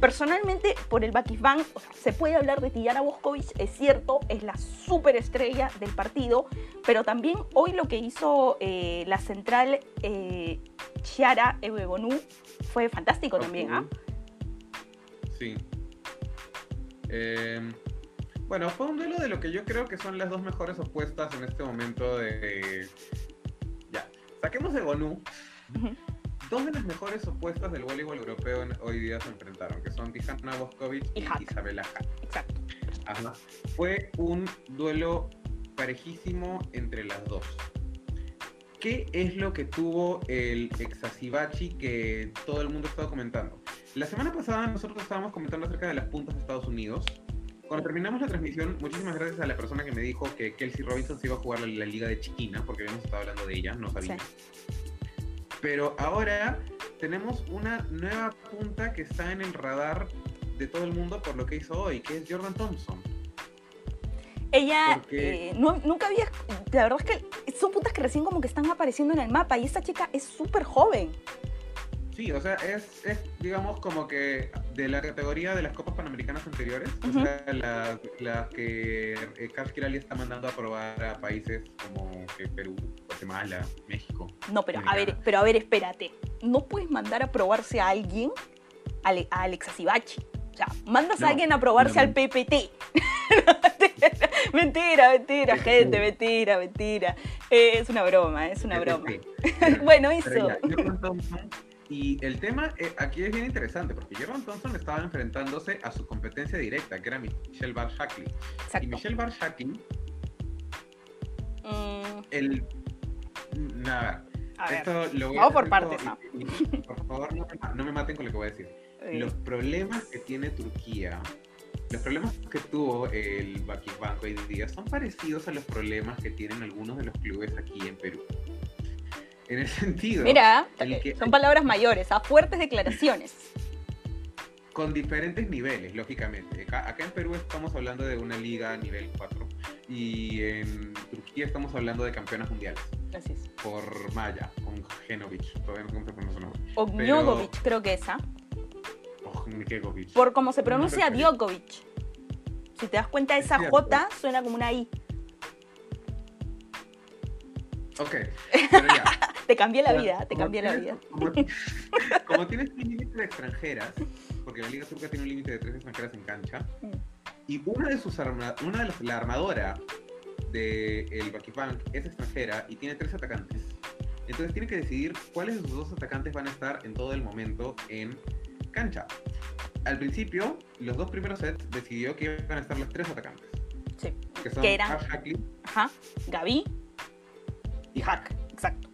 personalmente por el Bakisban, se puede hablar de Tijana Boskovic, es cierto, es la superestrella del partido, pero también hoy lo que hizo eh, la central Chiara Ebebonu fue fantástico también, ¿ah? Sí. Eh, bueno, fue un duelo de lo que yo creo que son las dos mejores opuestas en este momento de... Ya, saquemos de. Ujú. Dos de las mejores opuestas del voleibol europeo en- hoy día se enfrentaron, que son Tijana Boskovic Y y. Isabela Hack. Exacto. Ajá. Fue un duelo parejísimo entre las dos. ¿Qué es lo que tuvo el Exasibachi que todo el mundo estaba comentando? La semana pasada nosotros estábamos comentando acerca de las puntas de Estados Unidos. Cuando terminamos la transmisión, muchísimas gracias a la persona que me dijo que Kelsey Robinson se iba a jugar la, la Liga de China, porque habíamos estado hablando de ella, no sabía. Pero ahora tenemos una nueva punta que está en el radar de todo el mundo por lo que hizo hoy, que es Jordan Thompson. Ella eh, no- nunca había. La verdad es que son putas que recién como que están apareciendo en el mapa y esta chica es súper joven. Sí, o sea, es, es, digamos, como que de la categoría de las Copas Panamericanas anteriores, Ujú. o sea, las que eh, Cash Kirali está mandando a probar a países como Perú, Guatemala, México. No, pero a ver, pero a ver, espérate. No puedes mandar a probarse a alguien, a, a Alexa Sibachi. Sea, mandas No, a alguien a probarse no, al. PPT. mentira, mentira, gente, mentira, mentira. Eh, es una broma, es una broma. bueno, eso. y el tema eh, aquí es bien interesante, porque Jordan Thompson estaba enfrentándose a su competencia directa, que era Michelle Bar Shackley. Y. Michelle Bar Shackley, Mm, el... Nada, a ver. esto lo voy vamos a por partes, por favor, no me maten con lo que voy a decir. Eh, Los problemas que tiene Turquía, los problemas que tuvo el Banco hoy día son parecidos a los problemas que tienen algunos de los clubes aquí en Perú. En el sentido, Mira, el que- son palabras mayores, a fuertes declaraciones. con diferentes niveles, lógicamente. Acá, acá en Perú estamos hablando de una liga nivel 4 y en Turquía estamos hablando de campeonas mundiales Así es. por Maya, con Genovic, todavía no se pronuncia su nombre. Ognjogovic, creo que esa. Nikegovic. Por cómo se pronuncia. Djokovic. Si te das cuenta, Es esa. J suena como una I. Ok, pero ya. Te cambié la vida, te cambié la vida. Como, como tienes un límite de extranjeras, porque la Liga Turca tiene un límite de tres extranjeras en cancha, Mm. y una de sus arma, una de las, la armadora del el Bank es extranjera y tiene tres atacantes. Entonces tiene que decidir cuáles de sus dos atacantes van a estar en todo el momento en cancha. Al principio, los dos primeros sets decidió que iban a estar los tres atacantes, Sí. que son Que eran- Hackley Ajá. Gaby y Hack. Exacto.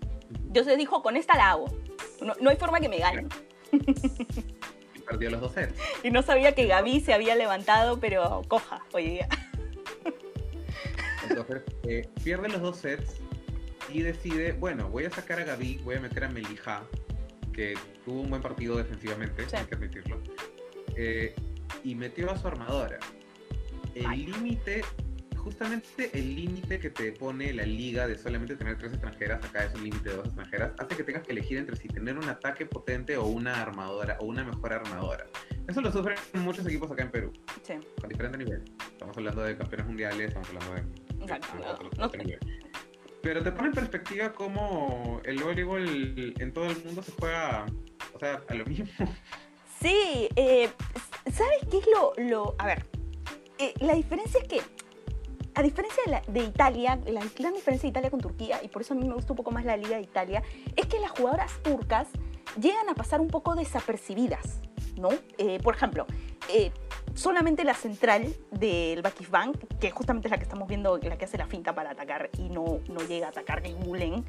Entonces dijo, con esta la hago. No, no hay forma que me ganen. Y perdió los dos sets. Y no sabía que Gaby se había levantado, pero coja hoy día. Entonces, eh, pierde los dos sets y decide, bueno, voy a sacar a Gaby, voy a meter a Melija, que tuvo un buen partido defensivamente, Sí. hay que admitirlo, eh, y metió a su armadora. El límite, justamente el límite que te pone la liga de solamente tener tres extranjeras, acá es un límite de dos extranjeras, hace que tengas que elegir entre si tener un ataque potente o una armadora, o una mejor armadora. Eso lo sufren muchos equipos acá en Perú Sí. con diferentes niveles. Estamos hablando de campeones mundiales, estamos hablando de, Exacto, de otro- no otro nivel. Pero te pone en perspectiva cómo el voleibol en todo el mundo se juega, o sea, a lo mismo. Sí, eh, ¿sabes qué es lo, lo- A ver, eh, la diferencia es que, a diferencia de, Italia, la gran diferencia de Italia con Turquía, y por eso a mí me gusta un poco más la Liga de Italia, es que las jugadoras turcas llegan a pasar un poco desapercibidas, ¿no? Eh, por ejemplo, solamente la central del Bakif Bank, que justamente es la que estamos viendo, la que hace la finta para atacar y no, no llega a atacar que Gulen,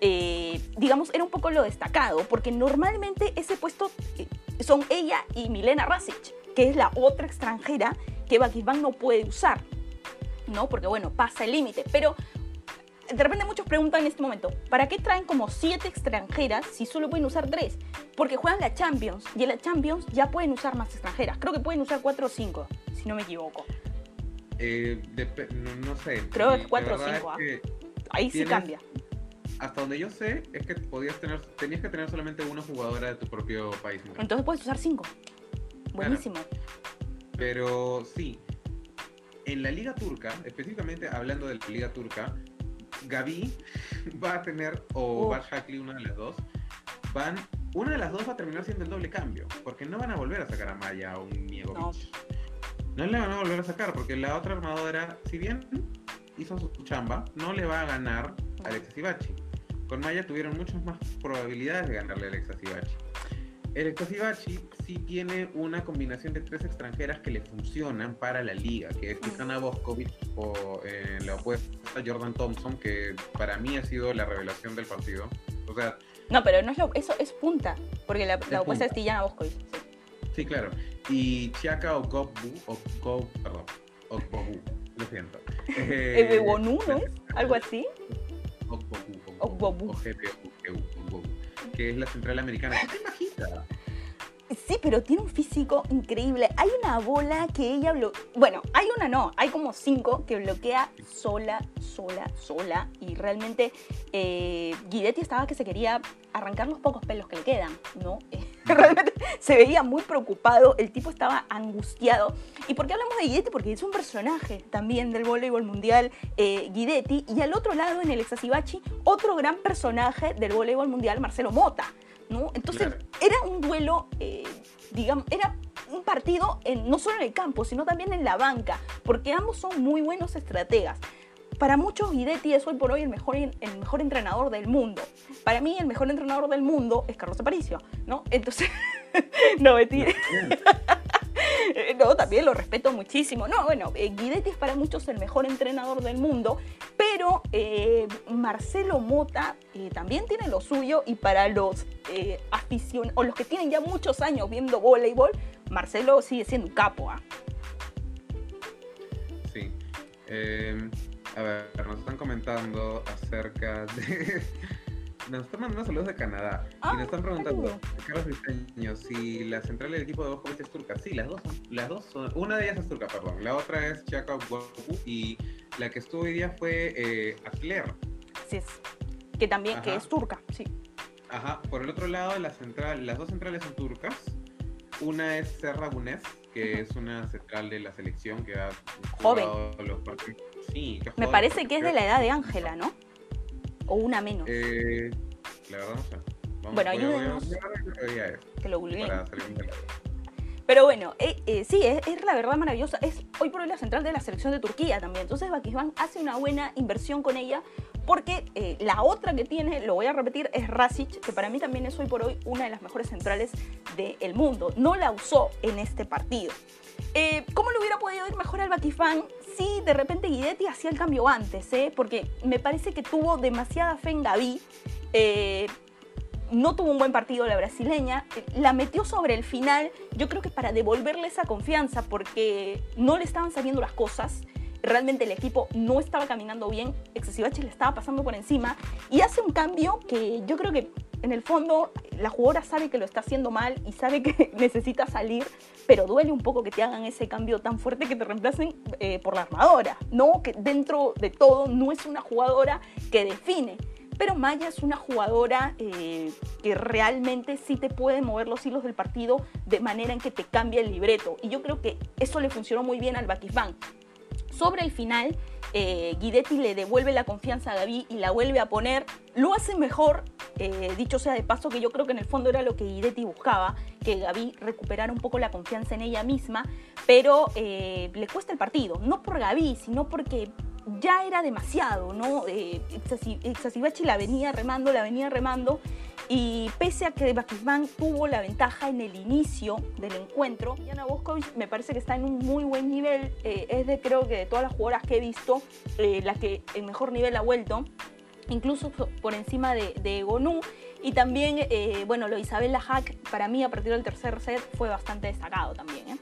eh, digamos, era un poco lo destacado, porque normalmente ese puesto eh, son ella y Milena Rasic, que es la otra extranjera que Bakisban no puede usar, ¿no? Porque, bueno, pasa el límite. Pero de repente muchos preguntan en este momento, ¿para qué traen como siete extranjeras si solo pueden usar tres? Porque juegan la Champions y en la Champions ya pueden usar más extranjeras. Creo que pueden usar cuatro o cinco, si no me equivoco. Eh, no, no sé. Creo que cuatro o cinco, es ¿ah? que Ahí sí cambia. Hasta donde yo sé, es que podías tener, tenías que tener solamente una jugadora de tu propio país. ¿no? Entonces puedes usar cinco. Buenísimo. Pero sí, en la liga turca, específicamente hablando de la liga turca, Gaby va a tener, o Uf. Bar Shakli, una de las dos, van, una de las dos va a terminar siendo el doble cambio, porque no van a volver a sacar a Maya o un Niegovic. No. No. le van a volver a sacar, porque la otra armadora, si bien hizo su chamba, no le va a ganar a Alexa Sibachi. Con Maya tuvieron muchas más probabilidades de ganarle a Alexa Sibachi. Alexa Sibachi sí tiene una combinación de tres extranjeras que le funcionan para la liga, que es Tijana Boskovic o en la opuesta Jordan Thompson, que para mí ha sido la revelación del partido. O sea, No, pero no es lo, eso es punta, porque la, la Es opuesta es punta. Tillana Boscovic. sí. sí, claro. Y Chiaka Ogbo, perdón, Ogbobu, lo siento. Eh, Ebebonu, ¿no es? Algo así. O que es la central americana. ¿Qué te imaginas? Sí, pero tiene un físico increíble. Hay una bola que ella bloquea. Bueno, hay una no, hay como cinco que bloquea sola, sola, sola. Y realmente eh, Guidetti estaba que se quería arrancar los pocos pelos que le quedan, ¿no? realmente se veía muy preocupado, el tipo estaba angustiado. ¿Y por qué hablamos de Guidetti? Porque es un personaje también del voleibol mundial, eh, Guidetti. Y al otro lado, en el Exasibachi, otro gran personaje del voleibol mundial, Marcelo Mota. ¿No? Entonces era un duelo, eh, digamos, era un partido en, no solo en el campo, sino también en la banca, porque ambos son muy buenos estrategas. Para muchos Guidetti es hoy por hoy el mejor, el mejor entrenador del mundo. Para mí el mejor entrenador del mundo es Carlos Aparicio, ¿no? Entonces, no, mentira. no, también lo respeto muchísimo. No, bueno, eh, Guidetti es para muchos el mejor entrenador del mundo, pero eh, Marcelo Mota eh, también tiene lo suyo y para los aficionados, o los que tienen ya muchos años viendo voleibol, Marcelo sigue siendo un capo. ¿ah? Sí. A ver, nos están comentando acerca de. Nos están mandando saludos de Canadá y nos están preguntando, Carlos Briceño, si la central del equipo de Bojovic es turca. Sí, las dos, son, las dos son. Una de ellas es turca, perdón. La otra es Chaka y la que estuvo hoy día fue eh, Akler. Sí, es. Que también que es turca, sí. Ajá. Por el otro lado, la central, las dos centrales son turcas. Una es Serra Bunes, que es una central de la selección que ha jugado los partidos me parece que es de la edad de Ángela, ¿no? O una menos. Eh, la bueno, ayúdenos. Que lo. Pero bueno, eh, eh, sí, es, la verdad maravillosa. Es hoy por hoy la central de la selección de Turquía también. Entonces Bakisban hace una buena inversión con ella porque eh, la otra que tiene, lo voy a repetir, es Rasic, que para mí también es hoy por hoy una de las mejores centrales del mundo. No la usó en este partido. ¿Cómo le hubiera podido ir mejor al Bakisban si de repente Guidetti hacía el cambio antes? Eh? Porque me parece que tuvo demasiada fe en Gaby no tuvo un buen partido la brasileña, la metió sobre el final, yo creo que para devolverle esa confianza, porque no le estaban saliendo las cosas, realmente el equipo no estaba caminando bien, Excesivache le estaba pasando por encima, y hace un cambio que yo creo que en el fondo la jugadora sabe que lo está haciendo mal y sabe que necesita salir, pero duele un poco que te hagan ese cambio tan fuerte que te reemplacen eh, por la armadora, ¿no? Que dentro de todo no es una jugadora que define pero Maya es una jugadora eh, que realmente sí te puede mover los hilos del partido de manera en que te cambia el libreto. Y yo creo que eso le funcionó muy bien al Bakifán. Sobre el final, eh, Guidetti le devuelve la confianza a Gaby y la vuelve a poner. Lo hace mejor, eh, dicho sea de paso, que yo creo que en el fondo era lo que Guidetti buscaba, que Gaby recuperara un poco la confianza en ella misma, pero le cuesta el partido. No por Gaby, sino porque ya era demasiado, ¿no? Eh, la venía remando, la venía remando, y pese a que Bakisman tuvo la ventaja en el inicio del encuentro, Yana Boskovic me parece que está en un muy buen nivel, eh, es de creo que de todas las jugadoras que he visto, eh, la que el mejor nivel ha vuelto, incluso por encima de, de Gonu. Y también, eh, bueno, lo Isabela Hack, para mí a partir del tercer set fue bastante destacado también. ¿eh?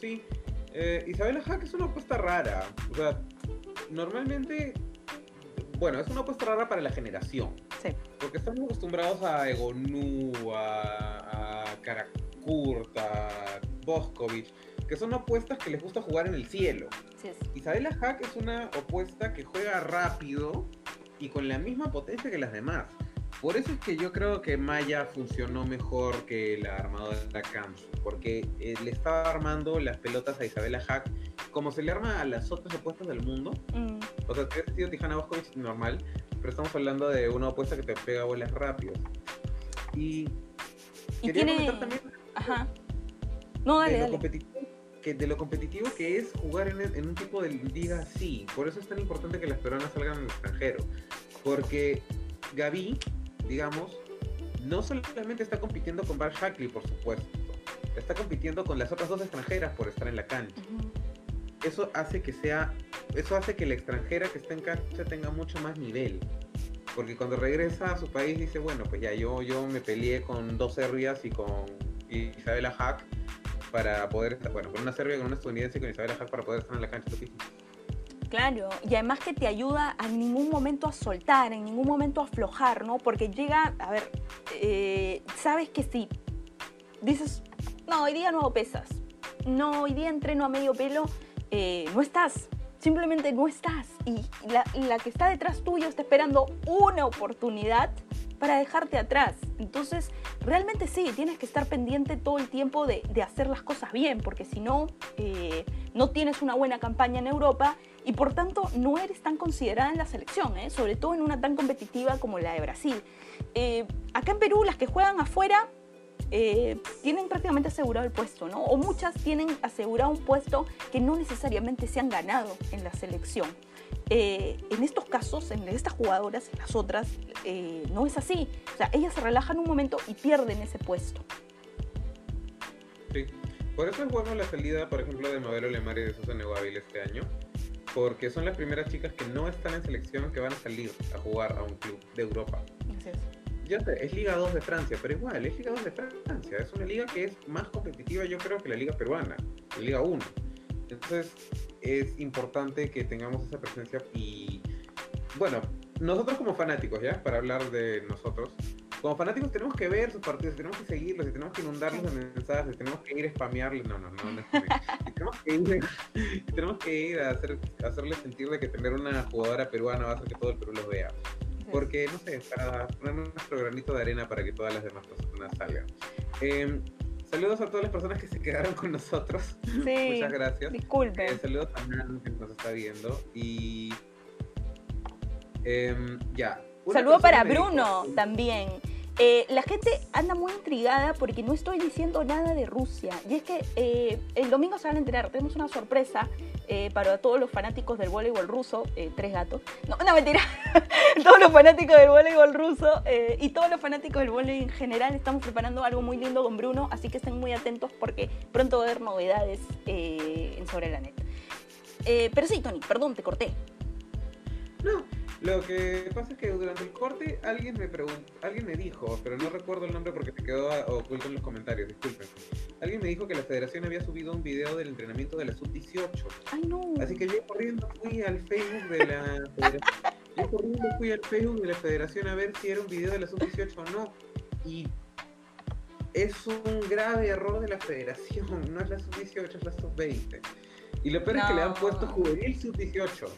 Sí, Isabela Hack es una apuesta rara. O sea, normalmente, bueno, es una apuesta rara para la generación. Sí. Porque estamos acostumbrados a Egonu, a, a Karakurt, a Boskovic, que son apuestas que les gusta jugar en el cielo. Sí, Isabela Hack es una apuesta que juega rápido y con la misma potencia que las demás. Por eso es que yo creo que Maya funcionó mejor que la armadora Kamsu, porque eh, le estaba armando las pelotas a Isabela Hack como se le arma a las otras apuestas del mundo. Mm. O sea, ha sido Tijana Boskovic normal, pero estamos hablando de una apuesta que te pega bolas rápido. Y, y tiene... también Ajá. No, dale, de, lo Competitivo, que, de lo competitivo que es jugar en, en un tipo de liga así. Por eso es tan importante que las peruanas salgan al extranjero. Porque Gaby digamos, no solamente está compitiendo con Bar Shackley, por supuesto, está compitiendo con las otras dos extranjeras por estar en la cancha. Eso hace que sea, eso hace que la extranjera que está en cancha tenga mucho más nivel. Porque cuando regresa a su país dice, bueno, pues ya yo, yo me peleé con dos serbias y con Isabela Hack para poder estar, bueno, con una serbia, con una estadounidense y con Isabela Hack para poder estar en la cancha. Claro, y además que te ayuda a ningún momento a soltar, en ningún momento a aflojar, ¿no? Porque llega, a ver, eh, sabes que si dices, no, hoy día no pesas, no, hoy día entreno a medio pelo, eh, no estás, simplemente no estás. Y la, que está detrás tuyo está esperando una oportunidad para dejarte atrás. Entonces, realmente sí, tienes que estar pendiente todo el tiempo de, de hacer las cosas bien, porque si no, eh, no tienes una buena campaña en Europa y por tanto no eres tan considerada en la selección, ¿eh? sobre todo en una tan competitiva como la de Brasil. Eh, acá en Perú, las que juegan afuera tienen prácticamente asegurado el puesto, ¿no? O muchas tienen asegurado un puesto que no necesariamente se han ganado en la selección. Eh, en estos casos, en estas jugadoras, en las otras, eh, no es así. O sea, ellas se relajan un momento y pierden ese puesto. Sí. Por eso es bueno la salida, por ejemplo, de Mabel Lemar y de Susan Neguavil este año, porque son las primeras chicas que no están en selección que van a salir a jugar a un club de Europa. Así es. Ya sé, es Liga 2 de Francia, pero igual, es Liga 2 de Francia. Es una liga que es más competitiva, yo creo, que la Liga Peruana, la Liga 1. Entonces, es importante que tengamos esa presencia y, bueno, nosotros como fanáticos, ¿ya? Para hablar de nosotros, como fanáticos tenemos que ver sus partidos, tenemos que seguirlos, y tenemos que inundarlos de mensajes, tenemos que ir a spamearles, no, no, no, no tenemos que ir, tenemos que ir a, hacer, a hacerles sentir de que tener una jugadora peruana va a hacer que todo el Perú los vea. Porque, no sé, para poner nuestro granito de arena para que todas las demás personas salgan. Eh, Saludos a todas las personas que se quedaron con nosotros. Sí, Muchas gracias. Disculpe. Eh, saludos a Nan que nos está viendo. Y. Eh, ya. Saludo para Bruno dijo- también. Eh, la gente anda muy intrigada porque no estoy diciendo nada de Rusia. Y es que eh, el domingo se van a enterar, tenemos una sorpresa eh, para todos los fanáticos del voleibol ruso, tres gatos. No, no, mentira. todos los fanáticos del voleibol ruso y todos los fanáticos del voleibol en general estamos preparando algo muy lindo con Bruno, así que estén muy atentos porque pronto va a haber novedades en Sobre la Net. Pero sí, Tony, perdón, te corté. No, lo que pasa es que durante el corte alguien me preguntó, alguien me dijo, pero no recuerdo el nombre porque se quedó oculto en los comentarios, disculpen. Alguien me dijo que la federación había subido un video del entrenamiento de la sub-18. Ay, no. Así que yo corriendo fui al Facebook de la federación. Yo corriendo fui al Facebook de la federación a ver si era un video de la sub-18 o no. Y es un grave error de la federación. No es la sub-18, es la sub-20. Y lo peor es que le han puesto juvenil sub-18.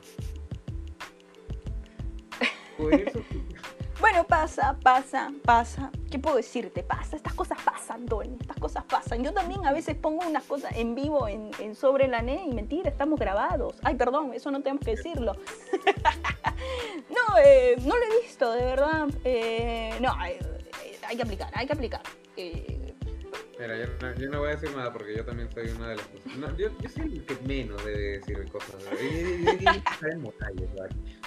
Juvenil sub-18. Bueno, pasa, pasa, pasa. ¿Qué puedo decirte? Pasa, estas cosas pasan, Tony, estas cosas pasan. Yo también a veces pongo unas cosas en vivo en, Sobre la NE y mentira, estamos grabados. Ay, perdón, eso no tenemos que decirlo. no, eh, no lo he visto, de verdad. Eh, no, eh, hay que aplicar, hay que aplicar. Mira, yo no, yo no voy a decir nada porque yo también soy una de las personas. No, yo, yo soy el que menos debe decir cosas. Yo yo he dicho Karen Morales.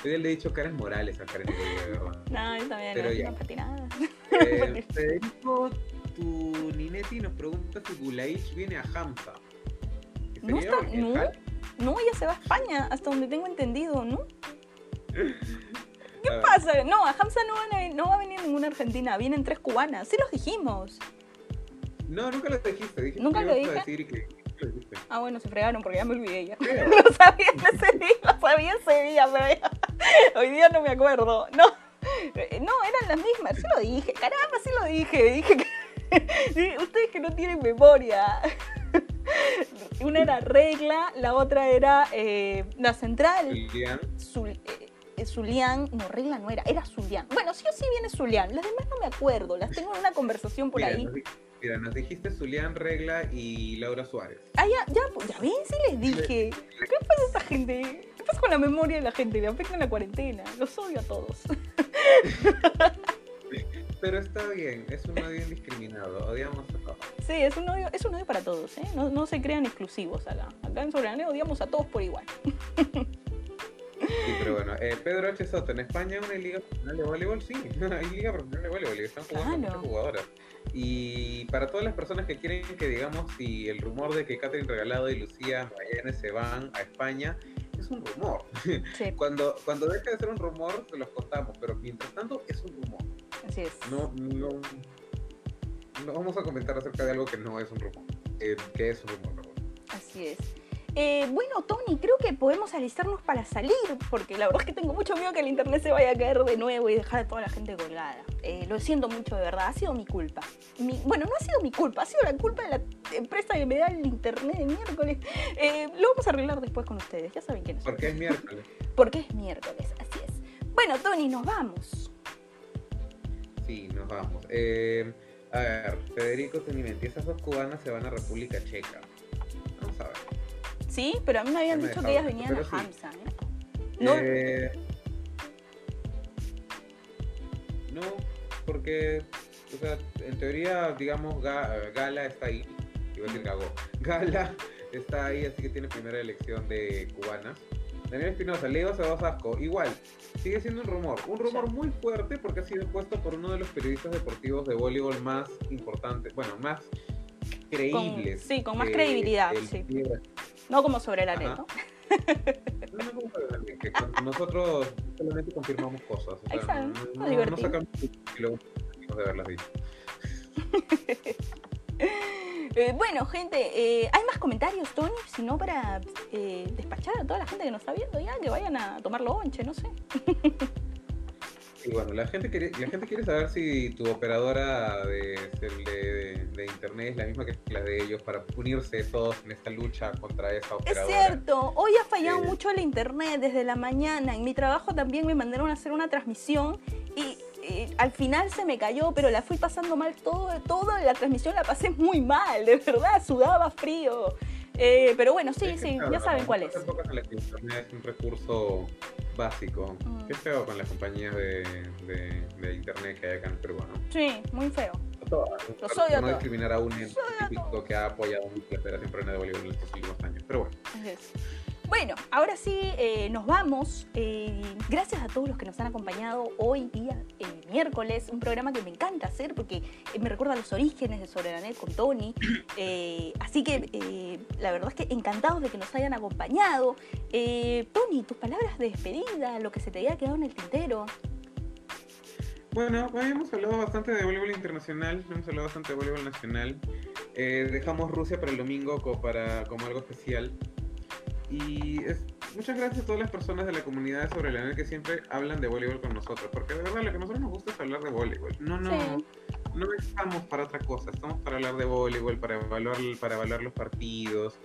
Yo le he dicho Karen Morales a Karen Morales, verdad. no, yo también, Pero no, ya. no patinada. Eh, Federico tu Ninetti nos pregunta si Gulaich viene a Hamza. ¿Qué No está- no. No, ella se va a España, hasta donde tengo entendido, ¿no? ¿Qué pasa? No, a Hamza no, van a- no va a venir ninguna argentina, vienen tres cubanas. Sí los dijimos. No, nunca lo dijiste. dijiste ¿Nunca que lo dije? decir que lo dijiste. Ah, bueno, se fregaron porque ya me olvidé ya. Lo sabía ese día, lo sabía ese día, pero ya- hoy día no me acuerdo. No, eh, no, eran las mismas. Sí lo dije, caramba, sí lo dije. Dije que ustedes que no tienen memoria. Una era regla, la otra era eh, la central. Julián, Zul, eh, Zulián, no, regla no era, era Zulián. Bueno, sí o sí viene Zulián, las demás no me acuerdo, las tengo en una conversación por mira, ahí. nos, nos dijiste Zulián Regla y Laura Suárez. Ah, ya, ya, pues, ya ven, sí les dije. ¿Qué pasa a esta gente? ¿Qué pasa con la memoria de la gente? Le afecta en la cuarentena. Los odio a todos. Pero está bien, es un odio indiscriminado. Odiamos a todos. Sí, es un odio, es un odio para todos, ¿eh? No, no se crean exclusivos acá. Acá en Sobraneo odiamos a todos por igual. Sí, pero bueno, eh, Pedro H. Soto, en España una liga profesional de voleibol, sí, hay liga profesional de voleibol y están jugando Claro. muchas jugadoras. Y para todas las personas que quieren que digamos si el rumor de que Catherine Regalado y Lucía Magallanes se van a España es un rumor. Sí, Cuando, cuando deje de ser un rumor se los contamos, pero mientras tanto es un rumor. así es. No, no, no vamos a comentar acerca de algo que no es un rumor, eh, que es un rumor. perdón. Así es. Eh, bueno, Tony, creo que podemos alistarnos para salir, porque la verdad es que tengo mucho miedo que el internet se vaya a caer de nuevo y dejar a toda la gente colgada. Eh, lo siento mucho, de verdad, ha sido mi culpa. bueno, no ha sido mi culpa, ha sido la culpa de la empresa que me da el internet de miércoles. Eh, lo vamos a arreglar después con ustedes, ya saben quiénes son. Porque es miércoles. Porque es miércoles, así es. Bueno, Tony, nos vamos. Sí, nos vamos. a ver, Federico Tenimenti, esas dos cubanas se van a República Checa. Vamos a ver. Sí, pero a mí me habían dicho que ellas venían a Hamza. ¿eh? No. Eh, no, porque, o sea, en teoría, digamos, Gala está ahí. Iba a decir Gago. Gala está ahí, así que tiene primera elección de cubanas. Daniel Espinosa, Leo Sabasasco, igual, sigue siendo un rumor. Un rumor muy fuerte porque ha sido puesto por uno de los periodistas deportivos de voleibol más importantes, bueno, más creíbles. sí, con más credibilidad, sí. No como sobre la ¿no? No, no sobre la que nosotros solamente confirmamos cosas. O sea, no, no, no, sacamos y luego de haberlas dicho. Eh, bueno, gente, eh, ¿hay más comentarios, Tony? Si no, para eh, despachar a toda la gente que nos está viendo ya, que vayan a tomar lonche, no sé. Y bueno, la gente quiere, la gente quiere saber si tu operadora de, de, internet es la misma que la de ellos para unirse todos en esta lucha contra esa operadora. Es cierto, hoy ha fallado mucho el internet desde la mañana. En mi trabajo también me mandaron a hacer una transmisión y, al final se me cayó, pero la fui pasando mal todo, toda la transmisión la pasé muy mal, de verdad, sudaba frío. Eh, pero bueno, sí, sí, ya saben cuál es. Internet es un recurso básico. Mm. Qué feo con las compañías de, de, internet que hay acá en Perú, ¿no? Sí, muy feo. No, no discriminar a un típico que ha apoyado la Federación Peruana de Bolívar en estos últimos años. Pero bueno. Bueno, ahora sí, eh, nos vamos. Eh, gracias a todos los que nos han acompañado hoy día, el miércoles, un programa que me encanta hacer porque eh, me recuerda los orígenes de Soberanet con Tony. así que la verdad es que encantados de que nos hayan acompañado. Tony, tus palabras de despedida, lo que se te haya quedado en el tintero. Bueno, hoy hemos hablado bastante de voleibol internacional, hemos hablado bastante de voleibol nacional. dejamos Rusia para el domingo para, como algo especial. Y es, muchas gracias a todas las personas de la comunidad sobre la que siempre hablan de voleibol con nosotros, porque de verdad lo que a nosotros nos gusta es hablar de voleibol. No, no, no estamos para otra cosa, estamos para hablar de voleibol, para evaluar, para evaluar los partidos,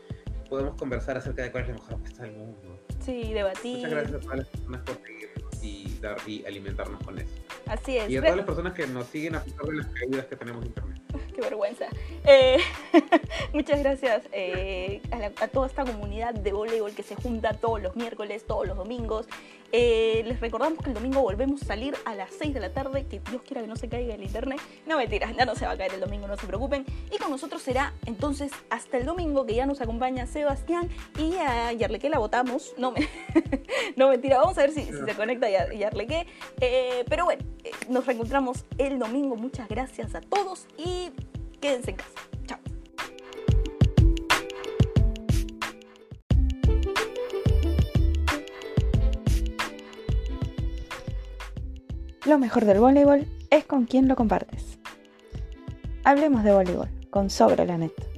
podemos conversar acerca de cuál es la mejor apuesta del mundo. Sí, debatir. Muchas gracias a todas las personas por seguirnos y, dar, y alimentarnos con eso. Así es. Y a todas las personas que nos siguen a pesar de las caídas que tenemos en internet. Qué vergüenza. Eh, muchas gracias eh, a, toda esta comunidad de voleibol que se junta todos los miércoles, todos los domingos. Eh, les recordamos que el domingo volvemos a salir a las 6 de la tarde, que Dios quiera que no se caiga el internet. No mentiras, ya no se va a caer el domingo, no se preocupen. Y con nosotros será entonces hasta el domingo que ya nos acompaña Sebastián y a Yarleque la votamos. No, me, no mentira, vamos a ver si, se conecta Yarleque. pero bueno, nos reencontramos el domingo. Muchas gracias a todos y quédense en casa. Lo mejor del voleibol es con quien lo compartes. Hablemos de voleibol con Sobre la Net.